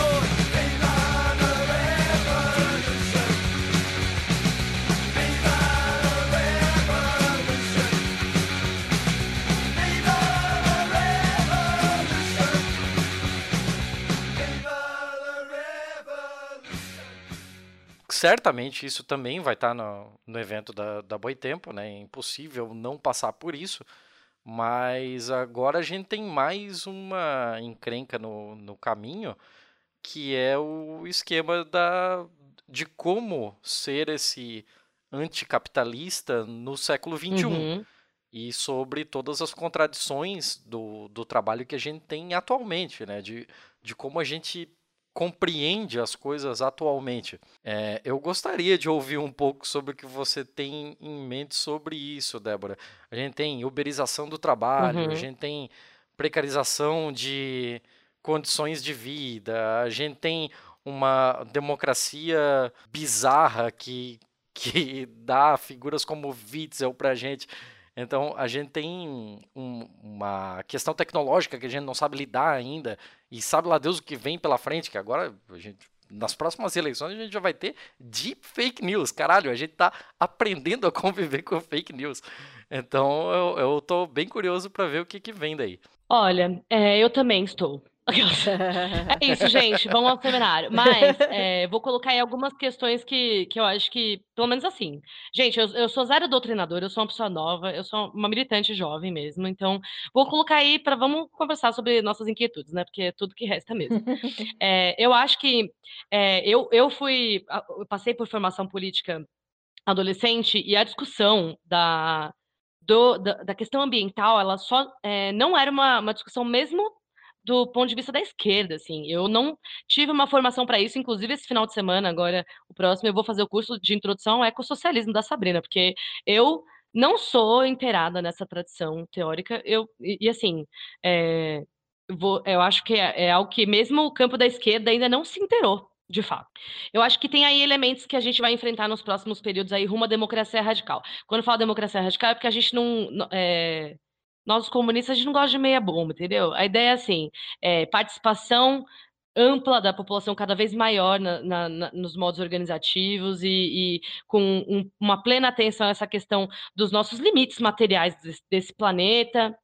certamente isso também vai estar tá no, no evento da, da Boitempo, né? É impossível não passar por isso. Mas agora a gente tem mais uma encrenca no, no caminho, que é o esquema da, de como ser esse anticapitalista no século XXI. Uhum. E sobre todas as contradições do, do trabalho que a gente tem atualmente, né? De, de como a gente compreende as coisas atualmente. É, eu gostaria de ouvir um pouco sobre o que você tem em mente sobre isso, Débora. A gente tem uberização do trabalho, uhum. a gente tem precarização de condições de vida, a gente tem uma democracia bizarra que, <laughs> que dá figuras como Witzel pra gente. Então, a gente tem um, uma questão tecnológica que a gente não sabe lidar ainda, e sabe lá Deus o que vem pela frente, que agora a gente nas próximas eleições a gente já vai ter deep fake news. Caralho, a gente tá aprendendo a conviver com fake news. Então eu, tô bem curioso para ver o que, que vem daí. Olha, é, eu também estou. <laughs> É isso, gente. Vamos ao seminário. Mas <laughs> é, vou colocar aí algumas questões que, que eu acho que, pelo menos assim. Gente, eu, eu sou zero doutrinador, eu sou uma pessoa nova, eu sou uma militante jovem mesmo. Então, vou colocar aí para vamos conversar sobre nossas inquietudes, né? Porque é tudo que resta mesmo. <laughs> É, eu acho que é, eu, eu fui. Eu passei por formação política adolescente e a discussão da, do, da, da, questão ambiental, ela só é, não era uma, uma discussão mesmo do ponto de vista da esquerda, assim. Eu não tive uma formação para isso, inclusive esse final de semana, agora, o próximo, eu vou fazer o curso de introdução ao ecossocialismo da Sabrina, porque eu não sou inteirada nessa tradição teórica, eu, e, e assim, é, vou, eu acho que é, é algo que mesmo o campo da esquerda ainda não se inteirou, de fato. Eu acho que tem aí elementos que a gente vai enfrentar nos próximos períodos aí rumo à democracia radical. Quando eu falo democracia radical é porque a gente não... É, nós, comunistas, a gente não gosta de meia bomba, entendeu? A ideia é assim, é, participação ampla da população cada vez maior na, na, na, nos modos organizativos e, e com um, uma plena atenção a essa questão dos nossos limites materiais desse, desse planeta,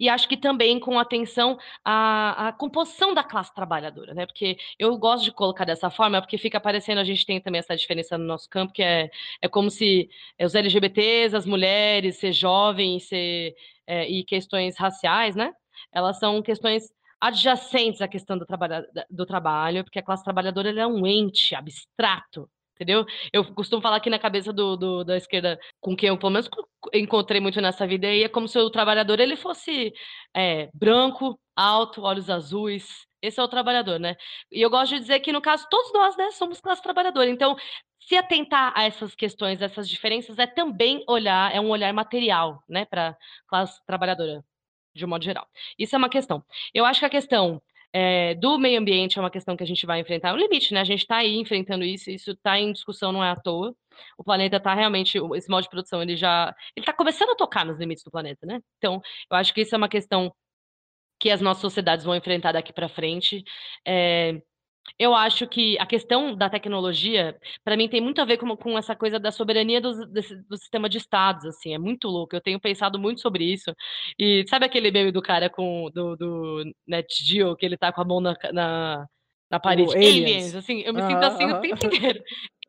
e acho que também com atenção à, à, composição da classe trabalhadora, né? Porque eu gosto de colocar dessa forma, porque fica aparecendo, a gente tem também essa diferença no nosso campo, que é, é como se os LGBTs, as mulheres, ser jovem, ser é, e questões raciais, né? Elas são questões adjacentes à questão do, trabalho, do trabalho, porque a classe trabalhadora é um ente abstrato, entendeu? Eu costumo falar que na cabeça do, do, da esquerda, com quem eu pelo menos encontrei muito nessa vida, aí é como se o trabalhador ele fosse é, branco, alto, olhos azuis. Esse é o trabalhador, né? E eu gosto de dizer que, no caso, todos nós né, somos classe trabalhadora. Então, se atentar a essas questões, essas diferenças, é também olhar, é um olhar material, né, para a classe trabalhadora, de um modo geral. Isso é uma questão. Eu acho que a questão é, do meio ambiente é uma questão que a gente vai enfrentar. É um limite, né? A gente está aí enfrentando isso, isso está em discussão, não é à toa. O planeta está realmente, esse modo de produção, ele já, ele está começando a tocar nos limites do planeta, né? Então, eu acho que isso é uma questão que as nossas sociedades vão enfrentar daqui para frente. É, Eu acho que a questão da tecnologia, para mim, tem muito a ver com, com essa coisa da soberania do, desse, do, sistema de estados, assim, é muito louco. Eu tenho pensado muito sobre isso. E sabe aquele meme do cara com do, do NetGeo, que ele tá com a mão na, na, na parede? aliens. aliens. assim, eu me sinto assim o tempo <laughs> inteiro.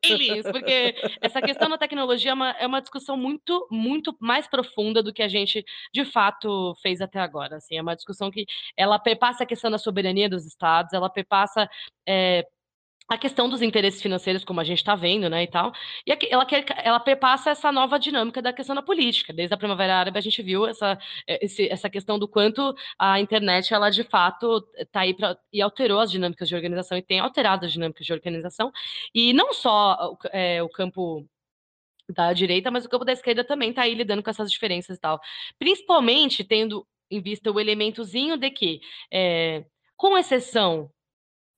Aliens, porque essa questão da tecnologia é uma, é uma discussão muito, muito mais profunda do que a gente de fato fez até agora. Assim, é uma discussão que ela perpassa a questão da soberania dos estados, ela perpassa é, a questão dos interesses financeiros, como a gente está vendo, né, e tal, e ela, quer, ela perpassa essa nova dinâmica da questão da política. Desde a Primavera Árabe a gente viu essa, é, esse, essa questão do quanto a internet, ela de fato está aí pra, e alterou as dinâmicas de organização e tem alterado as dinâmicas de organização, e não só é, o campo da direita, mas o campo da esquerda também está aí lidando com essas diferenças e tal. Principalmente tendo em vista o elementozinho de que, é, com exceção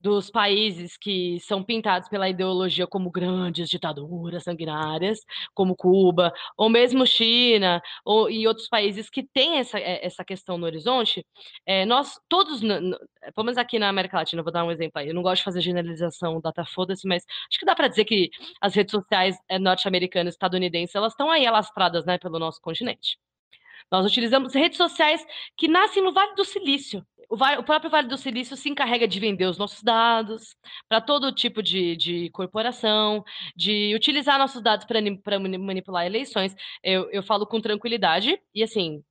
dos países que são pintados pela ideologia como grandes ditaduras sanguinárias, como Cuba, ou mesmo China, ou, e outros países que têm essa, eh, essa questão no horizonte, é, nós todos, pelo menos aqui na América Latina, vou dar um exemplo aí, eu não gosto de fazer generalização, data foda-se, mas acho que dá para dizer que as redes sociais eh, norte-americanas, estadunidenses, elas estão aí alastradas né, pelo nosso continente. Nós utilizamos redes sociais que nascem no Vale do Silício. O, o próprio Vale do Silício se encarrega de vender os nossos dados para todo tipo de, de, corporação, de utilizar nossos dados para manipular eleições. Eu, eu falo com tranquilidade e, assim,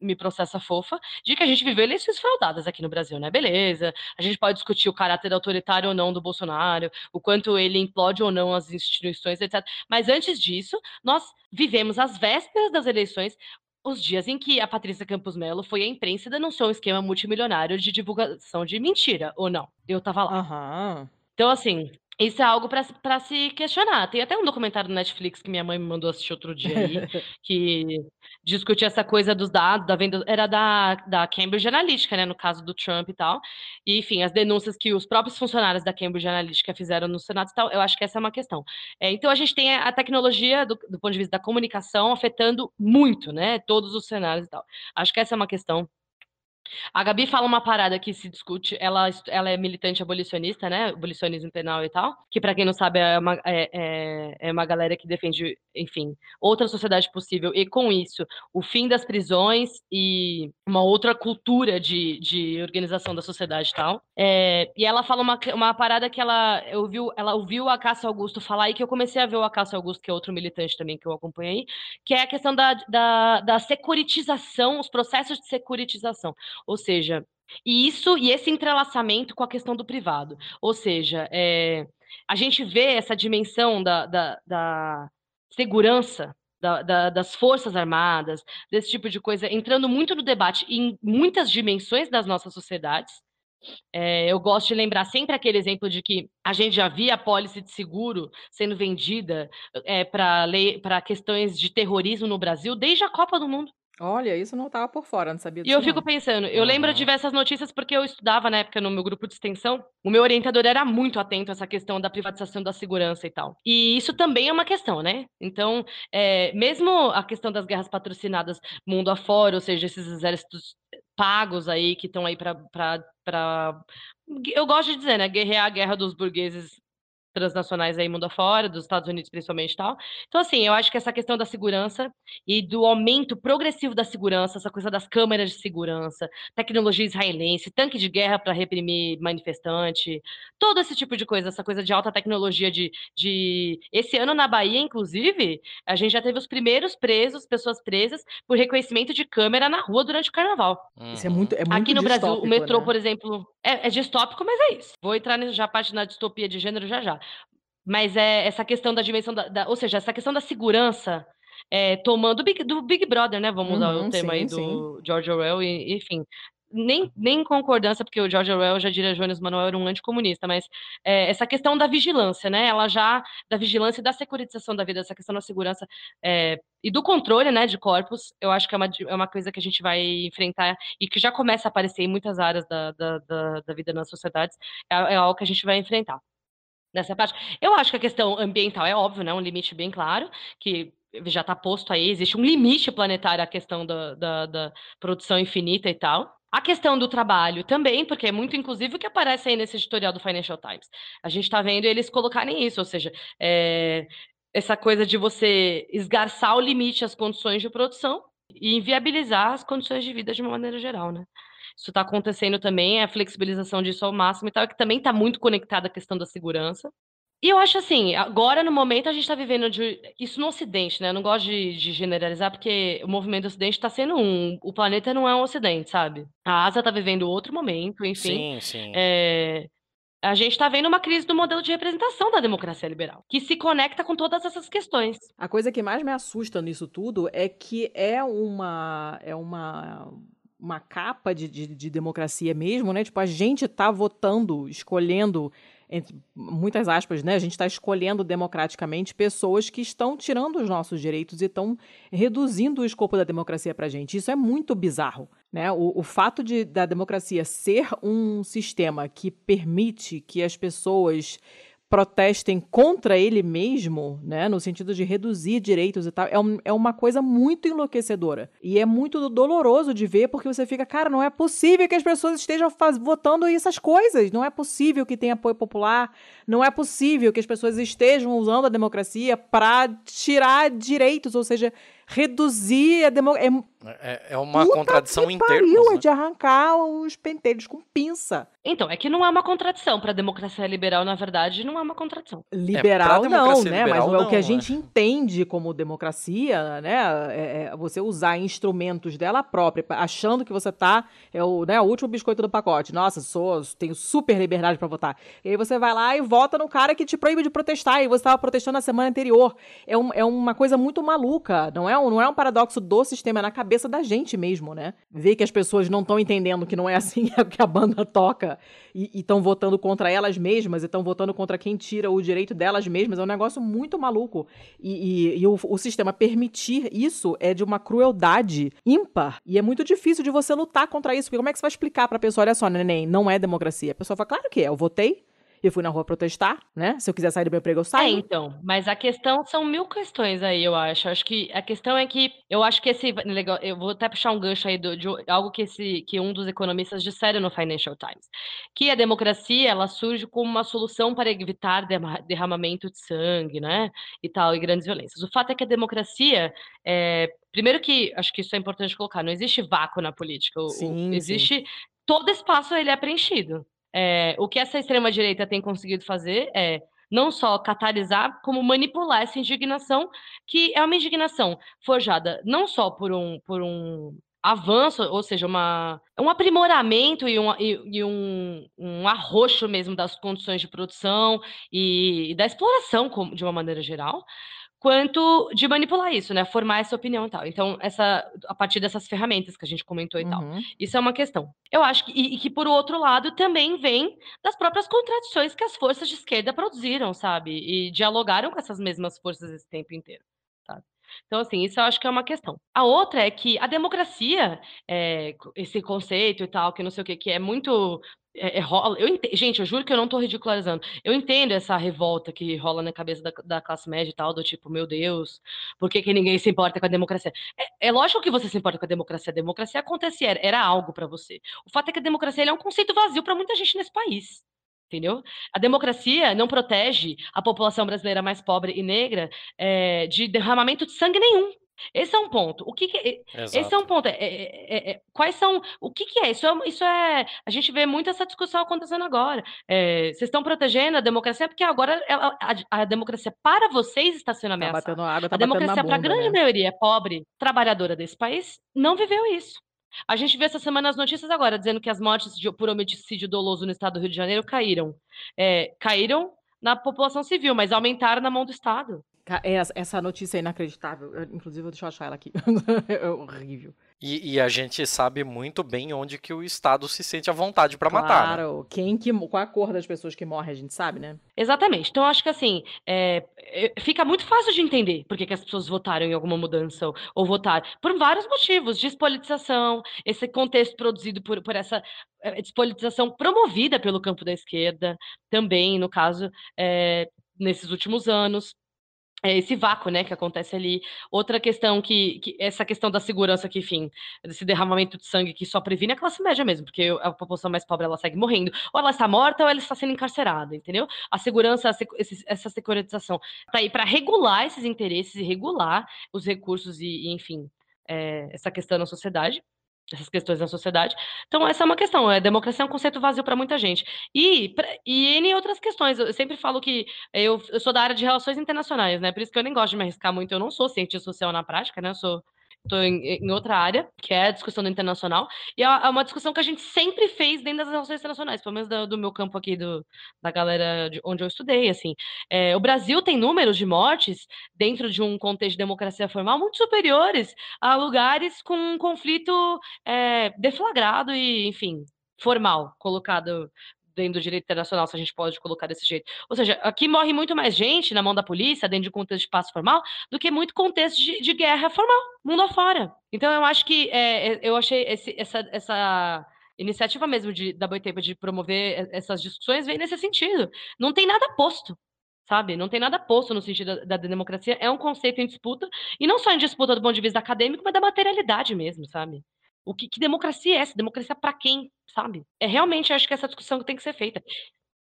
me processa fofa, de que a gente viveu eleições fraudadas aqui no Brasil, né? Beleza. A gente pode discutir o caráter autoritário ou não do Bolsonaro, o quanto ele implode ou não as instituições, etc. Mas antes disso, nós vivemos as vésperas das eleições os dias em que a Patrícia Campos Melo foi à imprensa e denunciou um esquema multimilionário de divulgação de mentira, ou não? Eu tava lá. Aham. Então, assim, isso é algo para se questionar. Tem até um documentário no Netflix que minha mãe me mandou assistir outro dia aí, <laughs> que discutia essa coisa dos dados, da venda. Era da, da Cambridge Analytica, né? No caso do Trump e tal. E, enfim, as denúncias que os próprios funcionários da Cambridge Analytica fizeram no Senado e tal, eu acho que essa é uma questão. É, então, a gente tem a tecnologia, do, do ponto de vista da comunicação, afetando muito, né? Todos os cenários e tal. Acho que essa é uma questão a Gabi fala uma parada que se discute, ela, ela é militante abolicionista, né? Abolicionismo penal e tal, que para quem não sabe é uma, é, é, é, uma galera que defende, enfim, outra sociedade possível e com isso o fim das prisões e uma outra cultura de, de organização da sociedade e tal. É, e ela fala uma, uma parada que ela ouviu, ela ouviu a Cássio Augusto falar e que eu comecei a ver o Acácio Augusto, que é outro militante também que eu acompanhei, que é a questão da, da, da securitização, os processos de securitização. Ou seja, e isso e esse entrelaçamento com a questão do privado. Ou seja, é, a gente vê essa dimensão da, da, da segurança da, da, das forças armadas, desse tipo de coisa, entrando muito no debate em muitas dimensões das nossas sociedades. É, eu gosto de lembrar sempre aquele exemplo de que a gente já via a pólice de seguro sendo vendida é, para questões de terrorismo no Brasil desde a Copa do Mundo. Olha, isso não estava por fora, não sabia disso. E eu fico pensando, eu lembro de diversas notícias porque eu estudava na época no meu grupo de extensão. O meu orientador era muito atento a essa questão da privatização da segurança e tal. E isso também é uma questão, né? Então, é, mesmo a questão das guerras patrocinadas mundo afora, ou seja, esses exércitos pagos aí que estão aí para. Eu gosto de dizer, né? Guerrear a guerra dos burgueses transnacionais aí mundo afora, dos Estados Unidos principalmente e tal. Então, assim, eu acho que essa questão da segurança e do aumento progressivo da segurança, essa coisa das câmeras de segurança, tecnologia israelense, tanque de guerra para reprimir manifestante, todo esse tipo de coisa, essa coisa de alta tecnologia de, de... Esse ano na Bahia, inclusive, a gente já teve os primeiros presos, pessoas presas, por reconhecimento de câmera na rua durante o carnaval. Isso é muito, é muito Aqui no Brasil, o metrô, né? por exemplo, é, é distópico, mas é isso. Vou entrar já parte na distopia de gênero já já. Mas é essa questão da dimensão da, da ou seja, essa questão da segurança é, tomando do Big, do Big Brother, né? Vamos usar o Uhum, tema aí sim, do sim. George Orwell, e, enfim. Nem, nem concordância, porque o George Orwell já diria Jones Manuel era um anticomunista, mas é, essa questão da vigilância, né? Ela já, da vigilância e da securitização da vida, essa questão da segurança é, e do controle, né, de corpos, eu acho que é uma, é uma coisa que a gente vai enfrentar e que já começa a aparecer em muitas áreas da, da, da, da vida nas sociedades, é, é algo que a gente vai enfrentar nessa parte. Eu acho que a questão ambiental é óbvio, né? Um limite bem claro, que já está posto aí, existe um limite planetário à questão da, da, da, produção infinita e tal. A questão do trabalho também, porque é muito, inclusive, o que aparece aí nesse editorial do Financial Times. A gente está vendo eles colocarem isso, ou seja, é, essa coisa de você esgarçar o limite às condições de produção e inviabilizar as condições de vida de uma maneira geral, né? Isso está acontecendo também, a flexibilização disso ao máximo e tal, que também está muito conectada à questão da segurança. E eu acho assim, agora no momento a gente está vivendo de, isso no Ocidente, né? Eu não gosto de, de generalizar porque o movimento do Ocidente está sendo um, o planeta não é um Ocidente, sabe? A Ásia está vivendo outro momento, enfim. Sim, sim. É, a gente está vendo uma crise do modelo de representação da democracia liberal, que se conecta com todas essas questões. A coisa que mais me assusta nisso tudo é que é uma é uma uma capa de, de, de democracia mesmo, né? Tipo, a gente está votando, escolhendo entre muitas aspas, né, a gente está escolhendo democraticamente pessoas que estão tirando os nossos direitos e estão reduzindo o escopo da democracia para a gente. Isso é muito bizarro. Né? O, o fato de, da democracia ser um sistema que permite que as pessoas protestem contra ele mesmo, né, no sentido de reduzir direitos e tal, é, um, é uma coisa muito enlouquecedora. E é muito doloroso de ver, porque você fica, cara, não é possível que as pessoas estejam faz, votando essas coisas, não é possível que tenha apoio popular, não é possível que as pessoas estejam usando a democracia para tirar direitos, ou seja, reduzir a democracia. É, é, é uma Puta contradição inteira. termos. Né? de arrancar os pentelhos com pinça. Então, é que não é uma contradição. Para a democracia liberal, na verdade, não é uma contradição. Liberal é, não, né? Liberal, Mas não, é o que a gente entende como democracia, né? É, é, você usar instrumentos dela própria, achando que você tá é o, né, o último biscoito do pacote. Nossa, sou, tenho super liberdade para votar. E aí você vai lá e vota no cara que te proíbe de protestar. E você estava protestando na semana anterior. É, um, é uma coisa muito maluca. Não é, um, não é um paradoxo do sistema, é na cabeça da gente mesmo, né? Ver que as pessoas não estão entendendo que não é assim <laughs> que a banda toca e estão votando contra elas mesmas e estão votando contra quem tira o direito delas mesmas é um negócio muito maluco. E, e, e o, o, sistema permitir isso é de uma crueldade ímpar. E é muito difícil de você lutar contra isso. Porque como é que você vai explicar pra pessoa, olha só, neném, não é democracia? A pessoa fala, claro que é, eu votei, eu fui na rua protestar, né? Se eu quiser sair do meu emprego, eu é, saio. É, então. Mas a questão são mil questões aí, eu acho. Acho que a questão é que eu acho que esse legal. Eu vou até puxar um gancho aí do, de algo que esse que um dos economistas disseram no Financial Times, que a democracia ela surge como uma solução para evitar derramamento de sangue, né? E tal, e grandes violências. O fato é que a democracia é, Primeiro que, acho que isso é importante colocar, não existe vácuo na política. Sim, existe, sim. todo espaço ele é preenchido. É, o que essa extrema-direita tem conseguido fazer é não só catalisar, como manipular essa indignação, que é uma indignação forjada não só por um, por um avanço, ou seja, uma, um aprimoramento e, um, e, e um, um arroxo mesmo das condições de produção e, e da exploração de uma maneira geral, quanto de manipular isso, né? Formar essa opinião e tal. Então, essa, a partir dessas ferramentas que a gente comentou e uhum. tal. Isso é uma questão. Eu acho que, e, e, que, por outro lado, também vem das próprias contradições que as forças de esquerda produziram, sabe? E dialogaram com essas mesmas forças esse tempo inteiro. Sabe? Então, assim, isso eu acho que é uma questão. A outra é que a democracia, é, esse conceito e tal, que não sei o que, que é muito é, é, rola, eu ent... Gente, eu juro que eu não tô ridicularizando. Eu entendo essa revolta que rola na cabeça da, da classe média e tal, do tipo, meu Deus, por que, que ninguém se importa com a democracia? É, é, lógico que você se importa com a democracia. A democracia acontecia, era, era algo para você. O fato é que a democracia é um conceito vazio para muita gente nesse país. Entendeu? A democracia não protege a população brasileira mais pobre e negra é, de derramamento de sangue nenhum. Esse é um ponto. O que, que esse é um ponto. É, é, é, é, quais são? O que, que é? Isso, é? isso é. A gente vê muito essa discussão acontecendo agora. É, vocês estão protegendo a democracia porque agora ela, a, a, democracia para vocês está sendo tá ameaçada. Tá batendo água, tá a democracia para a grande né? maioria pobre, trabalhadora desse país, não viveu isso. A gente vê essa semana as notícias agora dizendo que as mortes de, por homicídio doloso no estado do Rio de Janeiro caíram. É, caíram na população civil, mas aumentaram na mão do Estado. É, essa notícia é inacreditável. Eu, inclusive, deixa eu achar ela aqui. <laughs> é horrível. E, e, a gente sabe muito bem onde que o Estado se sente à vontade para claro. matar. Claro, né? quem que, qual a cor das pessoas que morrem, a gente sabe, né? Exatamente. Então, acho que assim, é, é, fica muito fácil de entender por que, que as pessoas votaram em alguma mudança ou, ou votaram. Por vários motivos. Despolitização, esse contexto produzido por, por essa é, despolitização promovida pelo campo da esquerda, também, no caso, é, nesses últimos anos esse vácuo, né, que acontece ali. Outra questão que, que, essa questão da segurança que, enfim, desse derramamento de sangue que só previne a classe média mesmo, porque a população mais pobre ela segue morrendo, ou ela está morta ou ela está sendo encarcerada, entendeu? A segurança, essa securitização tá aí para regular esses interesses e regular os recursos e, e enfim, é, essa questão na sociedade essas questões na sociedade. Então, essa é uma questão. A democracia é um conceito vazio para muita gente. E, e em outras questões. Eu sempre falo que eu, eu sou da área de relações internacionais, né? Por isso que eu nem gosto de me arriscar muito. Eu não sou cientista social na prática, né? Eu sou estou em, em, outra área, que é a discussão internacional, e é, é uma discussão que a gente sempre fez dentro das relações internacionais, pelo menos do, do meu campo aqui, do, da galera de onde eu estudei, assim. É, o Brasil tem números de mortes dentro de um contexto de democracia formal muito superiores a lugares com um conflito é, deflagrado e, enfim, formal, colocado dentro do direito internacional, se a gente pode colocar desse jeito. Ou seja, aqui morre muito mais gente na mão da polícia, dentro de contexto de espaço formal, do que muito contexto de, de guerra formal, mundo afora. Então, eu acho que é, é eu achei esse, essa, essa iniciativa mesmo de, da Boitempo de promover essas discussões vem nesse sentido. Não tem nada posto sabe? Não tem nada posto no sentido da, da, democracia, é um conceito em disputa, e não só em disputa do ponto de vista acadêmico, mas da materialidade mesmo, sabe? O que, que democracia é essa? Democracia para quem, sabe? É realmente, acho que essa discussão tem que ser feita.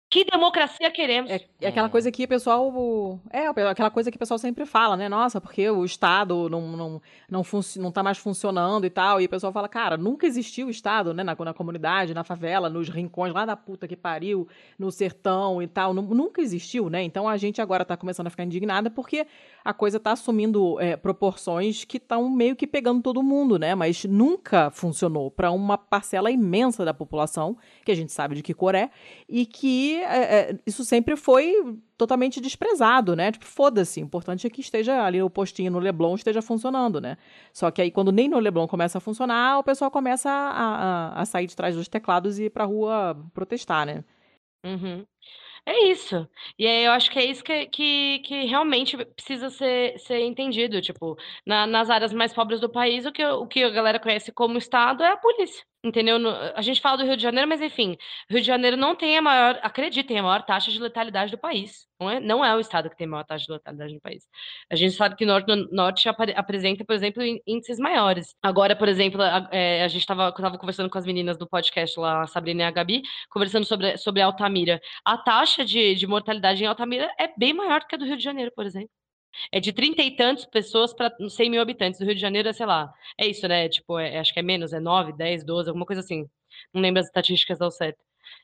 Que democracia queremos? É, é, aquela coisa que o pessoal. É, aquela coisa que o pessoal sempre fala, né? Nossa, porque o Estado não, não, não, não tá mais funcionando e tal. E o pessoal fala, cara, nunca existiu o Estado, né? Na, na comunidade, na favela, nos rincões lá da puta que pariu, no sertão e tal. Nunca existiu, né? Então a gente agora tá começando a ficar indignada porque a coisa tá assumindo é, proporções que estão meio que pegando todo mundo, né? Mas nunca funcionou para uma parcela imensa da população, que a gente sabe de que cor é, e que é, é, isso sempre foi totalmente desprezado, né? Tipo, foda-se, o importante é que esteja ali o postinho no Leblon esteja funcionando, né? Só que aí quando nem no Leblon começa a funcionar, o pessoal começa a, a, a sair de trás dos teclados e ir pra rua protestar, né? Uhum. É isso. E aí eu acho que é isso que, que, que realmente precisa ser, ser entendido. Tipo, na, nas áreas mais pobres do país, o que, o que a galera conhece como Estado é a polícia. Entendeu? A gente fala do Rio de Janeiro, mas enfim, Rio de Janeiro não tem a maior, acreditem, a maior taxa de letalidade do país. Não é, não é o estado que tem a maior taxa de letalidade do país. A gente sabe que o Norte, Norte apresenta, por exemplo, índices maiores. Agora, por exemplo, a, é, a gente estava conversando com as meninas do podcast lá, a Sabrina e a Gabi, conversando sobre, sobre Altamira. A taxa de, de mortalidade em Altamira é bem maior do que a do Rio de Janeiro, por exemplo. É de trinta e tantos pessoas para 100 mil habitantes. Do Rio de Janeiro é, sei lá, é isso, né? Tipo, é, acho que é menos, é 9, 10, 12, alguma coisa assim. Não lembro as estatísticas ao certo.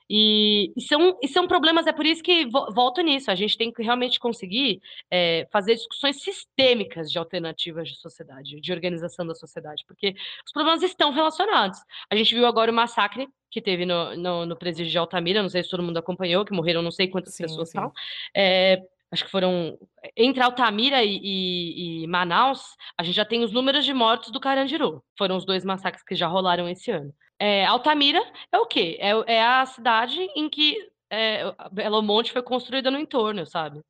E, e, são, e são problemas, é por isso que vo, volto nisso. A gente tem que realmente conseguir é, fazer discussões sistêmicas de alternativas de sociedade, de organização da sociedade, porque os problemas estão relacionados. A gente viu agora o massacre que teve no, no, no presídio de Altamira, não sei se todo mundo acompanhou, que morreram não sei quantas sim, pessoas sim. tal. É, acho que foram entre Altamira e, e, e, Manaus, a gente já tem os números de mortos do Carandiru. Foram os dois massacres que já rolaram esse ano. É, Altamira é o quê? É, é a cidade em que é, Belo Monte foi construída no entorno, sabe?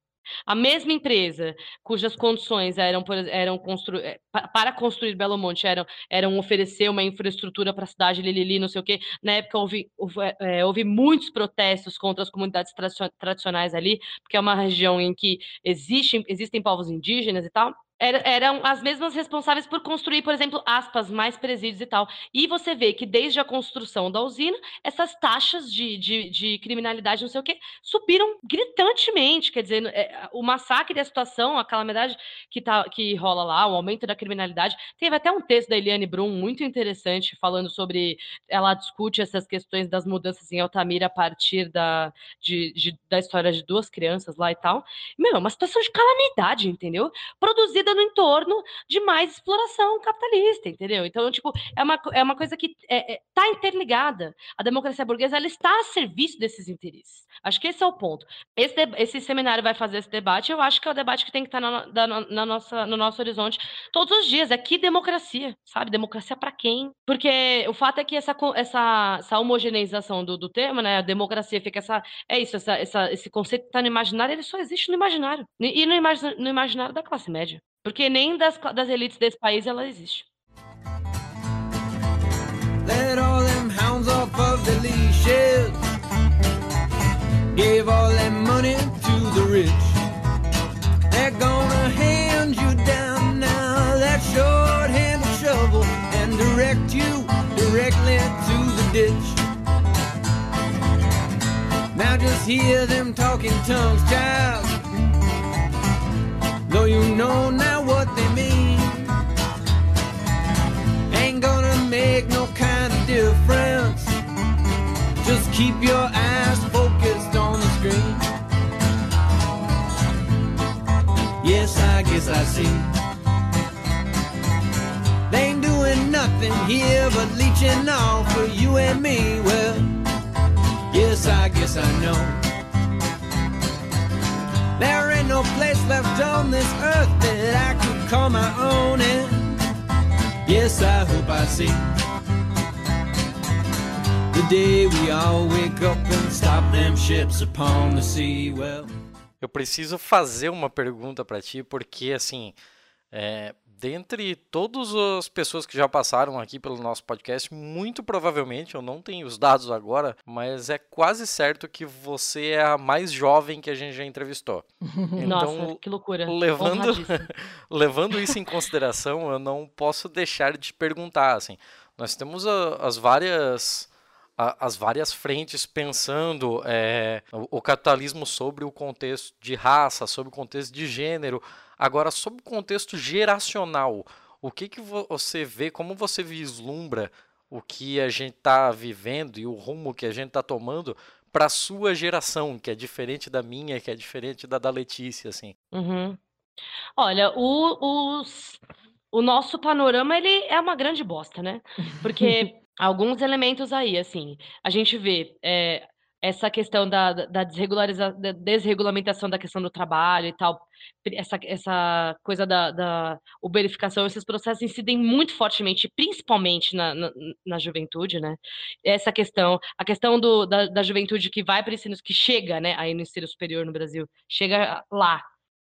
A mesma empresa, cujas condições eram, eram constru... Eh, para construir Belo Monte eram, eram oferecer uma infraestrutura para a cidade Lilili, não sei o quê. Na época houve, houve, é, houve muitos protestos contra as comunidades tradicionais ali, porque é uma região em que existe, existem povos indígenas e tal eram as mesmas responsáveis por construir, por exemplo, aspas, mais presídios e tal. E você vê que desde a construção da usina, essas taxas de, de, de criminalidade, não sei o quê, subiram gritantemente. Quer dizer, é, o massacre, a situação, a calamidade que, tá, que rola lá, o aumento da criminalidade. Teve até um texto da Eliane Brum muito interessante falando sobre. Ela discute essas questões das mudanças em Altamira a partir da, de, de, da história de duas crianças lá e tal. Meu, é uma situação de calamidade, entendeu? Produzida no entorno de mais exploração capitalista, entendeu? Então, tipo, é uma, é uma coisa que está é, é, tá interligada. A democracia burguesa ela está a serviço desses interesses. Acho que esse é o ponto. Esse, esse seminário vai fazer esse debate, eu acho que é o debate que tem que estar tá na, na, na nossa, no nosso horizonte todos os dias. É que democracia, sabe? Democracia para quem? Porque o fato é que essa, essa, essa homogeneização do, do tema, né? A democracia fica essa. É isso, essa, essa, esse conceito que está no imaginário, ele só existe no imaginário. E no, imagi no imaginário da classe média. Porque nem das, das elites desse país ela existe. Let all them hounds off of the leashes. Gave all that money to the rich. They're gonna hand you down now that short hand shovel and direct you directly to the ditch. Now just hear them talking tongues, child. Though you know now. They mean, ain't gonna make no kind of difference. Just keep your eyes focused on the screen. Yes, I guess I see. They ain't doing nothing here but leeching off for you and me. Well, yes, I guess I know. There ain't no place left on this earth that I could call my own, and yes, I hope I see the day we all wake up and stop them ships upon the sea. Well. Eu preciso fazer uma pergunta para ti, porque assim, é, dentre todas as pessoas que já passaram aqui pelo nosso podcast, muito provavelmente, eu não tenho os dados agora, mas é quase certo que você é a mais jovem que a gente já entrevistou. <laughs> Então, Nossa, que loucura. Levando, <laughs> levando isso em consideração, eu não posso deixar de perguntar, assim, nós temos a, as várias as várias frentes pensando é, o, o, capitalismo sobre o contexto de raça, sobre o contexto de gênero, agora sobre o contexto geracional. O que, que você vê, como você vislumbra o que a gente está vivendo e o rumo que a gente está tomando para a sua geração, que é diferente da minha, que é diferente da da Letícia, assim? Uhum. Olha, o, os, o nosso panorama ele é uma grande bosta, né? Porque <laughs> Alguns elementos aí, assim, a gente vê, eh, essa questão da da da desregulamentação da questão do trabalho e tal, essa essa coisa da da uberificação, esses processos incidem muito fortemente, principalmente na na na juventude, né. Essa questão a questão do da da juventude que vai para ensino que chega, né, aí no ensino superior no Brasil, chega lá,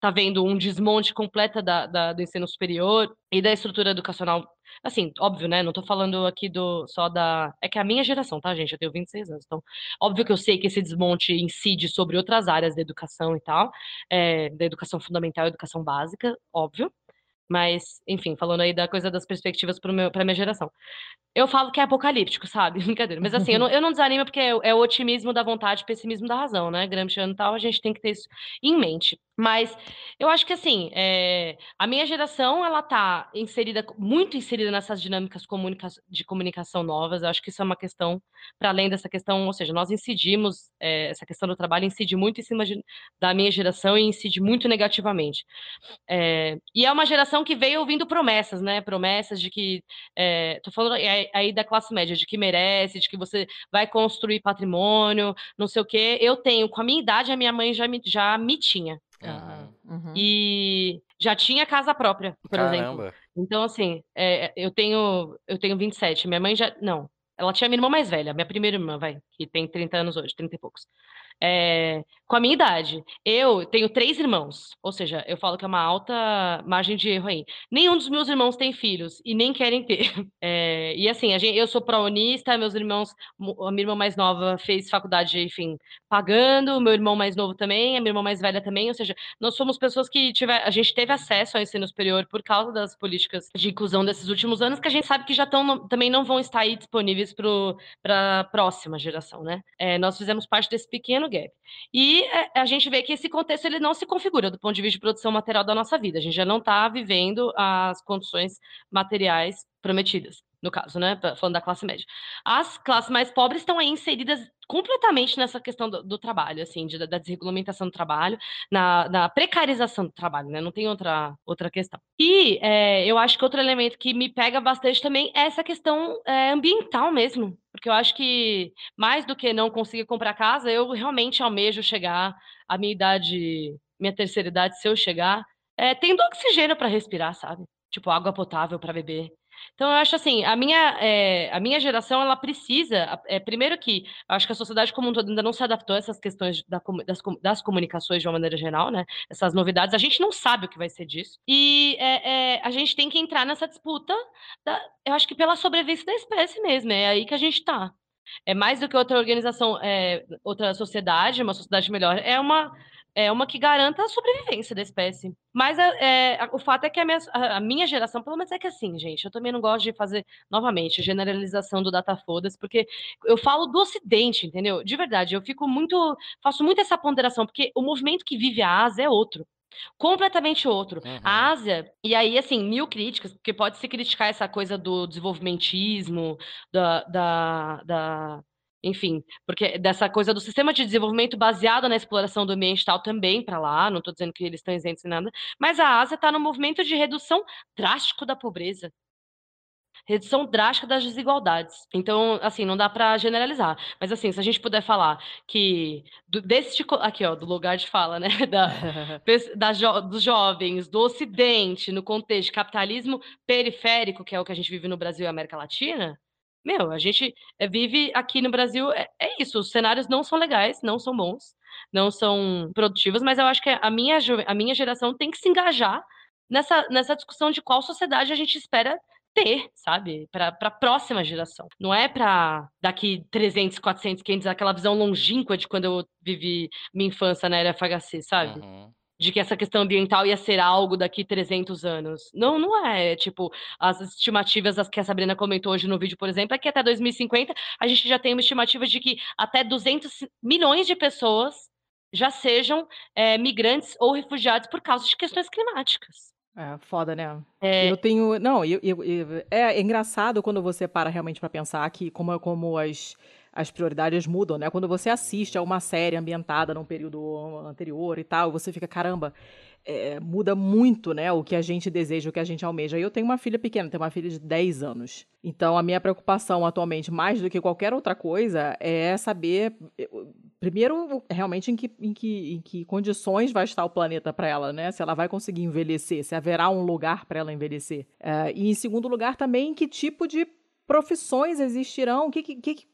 tá vendo um desmonte completa da da do ensino superior e da estrutura educacional Assim, óbvio, né, não tô falando aqui do só da é que é a minha geração, tá, gente? Eu tenho 26 anos, então, óbvio que eu sei que esse desmonte incide sobre outras áreas da educação e tal, eh, da educação fundamental e educação básica, óbvio. Mas, enfim, falando aí da coisa das perspectivas para minha geração. Eu falo que é apocalíptico, sabe? <laughs> Brincadeira. Mas assim, eu não, eu não desanimo porque é, é o otimismo da vontade, pessimismo da razão, né? Gramsciano e tal, a gente tem que ter isso em mente. Mas eu acho que assim, é, a minha geração ela tá inserida, muito inserida nessas dinâmicas comunica de comunicação novas. Eu acho que isso é uma questão, para além dessa questão, ou seja, nós incidimos, é, essa questão do trabalho incide muito em cima de, da minha geração e incide muito negativamente. É, e é uma geração que veio ouvindo promessas, né? Promessas de que, tô falando aí da classe média, de que merece, de que você vai construir patrimônio, não sei o quê. Eu tenho, com a minha idade, a minha mãe já me, já me tinha. Uhum. E já tinha casa própria, por Caramba. exemplo. Então, assim, é, eu tenho eu tenho 27. Minha mãe já. Não. Ela tinha minha irmã mais velha, minha primeira irmã, vai, que tem 30 anos hoje, 30 e poucos é, com a minha idade. Eu tenho três irmãos, ou seja, eu falo que é uma alta margem de erro aí. Nenhum dos meus irmãos tem filhos e nem querem ter. É, <laughs> e assim, gente, eu sou prounista, meus irmãos, a minha irmã mais nova fez faculdade, enfim, pagando, meu irmão mais novo também, a minha irmã mais velha também, ou seja, nós somos pessoas que tiver, a gente teve acesso ao ensino superior por causa das políticas de inclusão desses últimos anos, que a gente sabe que já estão, também não vão estar aí disponíveis para a próxima geração, né? É, nós fizemos parte desse pequeno gap. E é, a gente vê que esse contexto ele não se configura do ponto de vista de produção material da nossa vida. A gente já não está vivendo as condições materiais prometidas, no caso, né? Falando da classe média. As classes mais pobres estão aí inseridas completamente nessa questão do, do trabalho, assim, de, da desregulamentação do trabalho, na, na, precarização do trabalho, né? Não tem outra, outra questão. E é, eu acho que outro elemento que me pega bastante também é essa questão é, ambiental mesmo, porque eu acho que mais do que não conseguir comprar casa, eu realmente almejo chegar à minha idade, minha terceira idade, se eu chegar, é, tendo oxigênio para respirar, sabe? Tipo, água potável para beber. Então, eu acho assim, a minha, é, a minha geração, ela precisa, é, primeiro que, acho que a sociedade como um todo ainda não se adaptou a essas questões da, das, das, comunicações de uma maneira geral, né? Essas novidades, a gente não sabe o que vai ser disso. E é, a gente tem que entrar nessa disputa, da, eu acho que pela sobrevivência da espécie mesmo, é aí que a gente está. É mais do que outra organização, outra sociedade, uma sociedade melhor, é uma é uma que garanta a sobrevivência da espécie. Mas é, é, o fato é que a minha, a minha, geração, pelo menos é que assim, gente, eu também não gosto de fazer, novamente, generalização do data fodas, porque eu falo do Ocidente, entendeu? De verdade, eu fico muito, faço muito essa ponderação, porque o movimento que vive a Ásia é outro. Completamente outro. Uhum. A Ásia, e aí, assim, mil críticas, porque pode se criticar essa coisa do desenvolvimentismo, da, da, da enfim, porque dessa coisa do sistema de desenvolvimento baseado na exploração do ambiente tal também para lá, não estou dizendo que eles estão isentos em nada, mas a Ásia está no movimento de redução drástico da pobreza. Redução drástica das desigualdades. Então, assim, não dá para generalizar. Mas, assim, se a gente puder falar que do, desse aqui, ó, do lugar de fala, né, <laughs> da, <laughs> da jo, dos jovens, do Ocidente, no contexto de capitalismo periférico, que é o que a gente vive no Brasil e América Latina, meu, a gente eh, vive aqui no Brasil, é, é, isso, os cenários não são legais, não são bons, não são produtivos, mas eu acho que a minha, a minha geração tem que se engajar nessa, nessa discussão de qual sociedade a gente espera ter, sabe? Para a próxima geração. Não é para daqui 300, 400, 500, aquela visão longínqua de quando eu vivi minha infância na era FHC, sabe? Uhum de que essa questão ambiental ia ser algo daqui 300 anos. Não, não é. Tipo, as estimativas as que a Sabrina comentou hoje no vídeo, por exemplo, é que até 2050 a gente já tem uma estimativa de que até 200 milhões de pessoas já sejam é, migrantes ou refugiados por causa de questões climáticas. É foda, né? É... Eu tenho. Não, eu, eu, eu, é, é engraçado quando você para realmente para pensar que como, como as as prioridades mudam, né? Quando você assiste a uma série ambientada num período anterior e tal, você fica, caramba, é, muda muito, né? O que a gente deseja, o que a gente almeja. Eu tenho uma filha pequena, tenho uma filha de 10 anos. Então, a minha preocupação atualmente, mais do que qualquer outra coisa, é saber, primeiro, realmente em que, em que, em que condições vai estar o planeta para ela, né? Se ela vai conseguir envelhecer, se haverá um lugar para ela envelhecer. É, e, em segundo lugar, também, que tipo de profissões existirão, o que, que,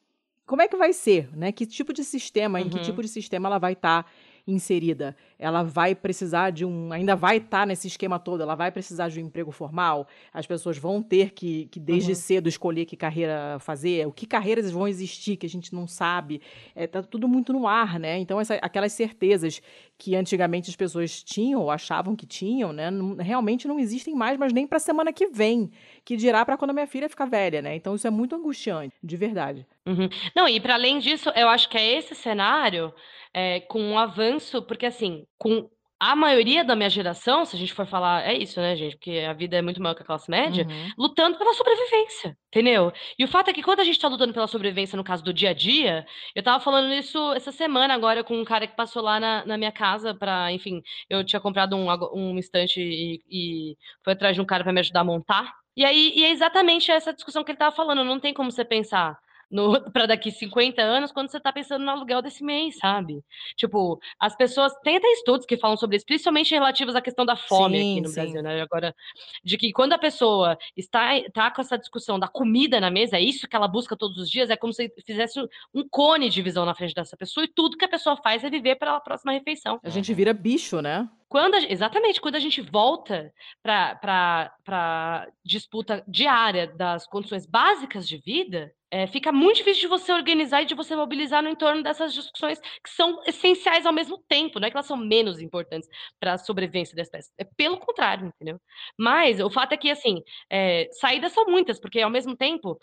como é que vai ser, né? Que tipo de sistema, uhum. em que uhum. tipo de sistema ela vai estar tá inserida? Ela vai precisar de um. Ainda vai estar tá nesse esquema todo, ela vai precisar de um emprego formal, as pessoas vão ter que, que desde uhum. cedo, escolher que carreira fazer, o que carreiras vão existir que a gente não sabe. É, tá tudo muito no ar, né? Então, essa, aquelas certezas que antigamente as pessoas tinham ou achavam que tinham, né? Não, realmente não existem mais, mas nem para a semana que vem, que dirá para quando a minha filha ficar velha, né? Então, isso é muito angustiante, de verdade. Uhum. Não, e para além disso, eu acho que é esse cenário é, com um avanço, porque assim, com a maioria da minha geração, se a gente for falar, é isso, né, gente? Porque a vida é muito maior que a classe média, uhum. lutando pela sobrevivência, entendeu? E o fato é que quando a gente tá lutando pela sobrevivência, no caso do dia a dia, eu tava falando isso essa semana agora com um cara que passou lá na, na minha casa pra, enfim, eu tinha comprado um, um estante e, e foi atrás de um cara para me ajudar a montar. E aí, e é exatamente essa discussão que ele tava falando, não tem como você pensar <laughs> para daqui 50 anos quando você está pensando no aluguel desse mês, sabe? Tipo, as pessoas. Tem até estudos que falam sobre isso, principalmente relativos à questão da fome sim, aqui no sim. Brasil, né? Agora, de que quando a pessoa está, está com essa discussão da comida na mesa, é isso que ela busca todos os dias, é como se fizesse um cone de visão na frente dessa pessoa, e tudo que a pessoa faz é viver pela próxima refeição. A gente vira bicho, né? Quando a, exatamente, quando a gente volta para a disputa diária das condições básicas de vida, é, fica muito difícil de você organizar e de você mobilizar no entorno dessas discussões que são essenciais ao mesmo tempo, não é que elas são menos importantes para a sobrevivência da espécie, é pelo contrário, entendeu? Mas o fato é que, assim, é, saídas são muitas, porque ao mesmo tempo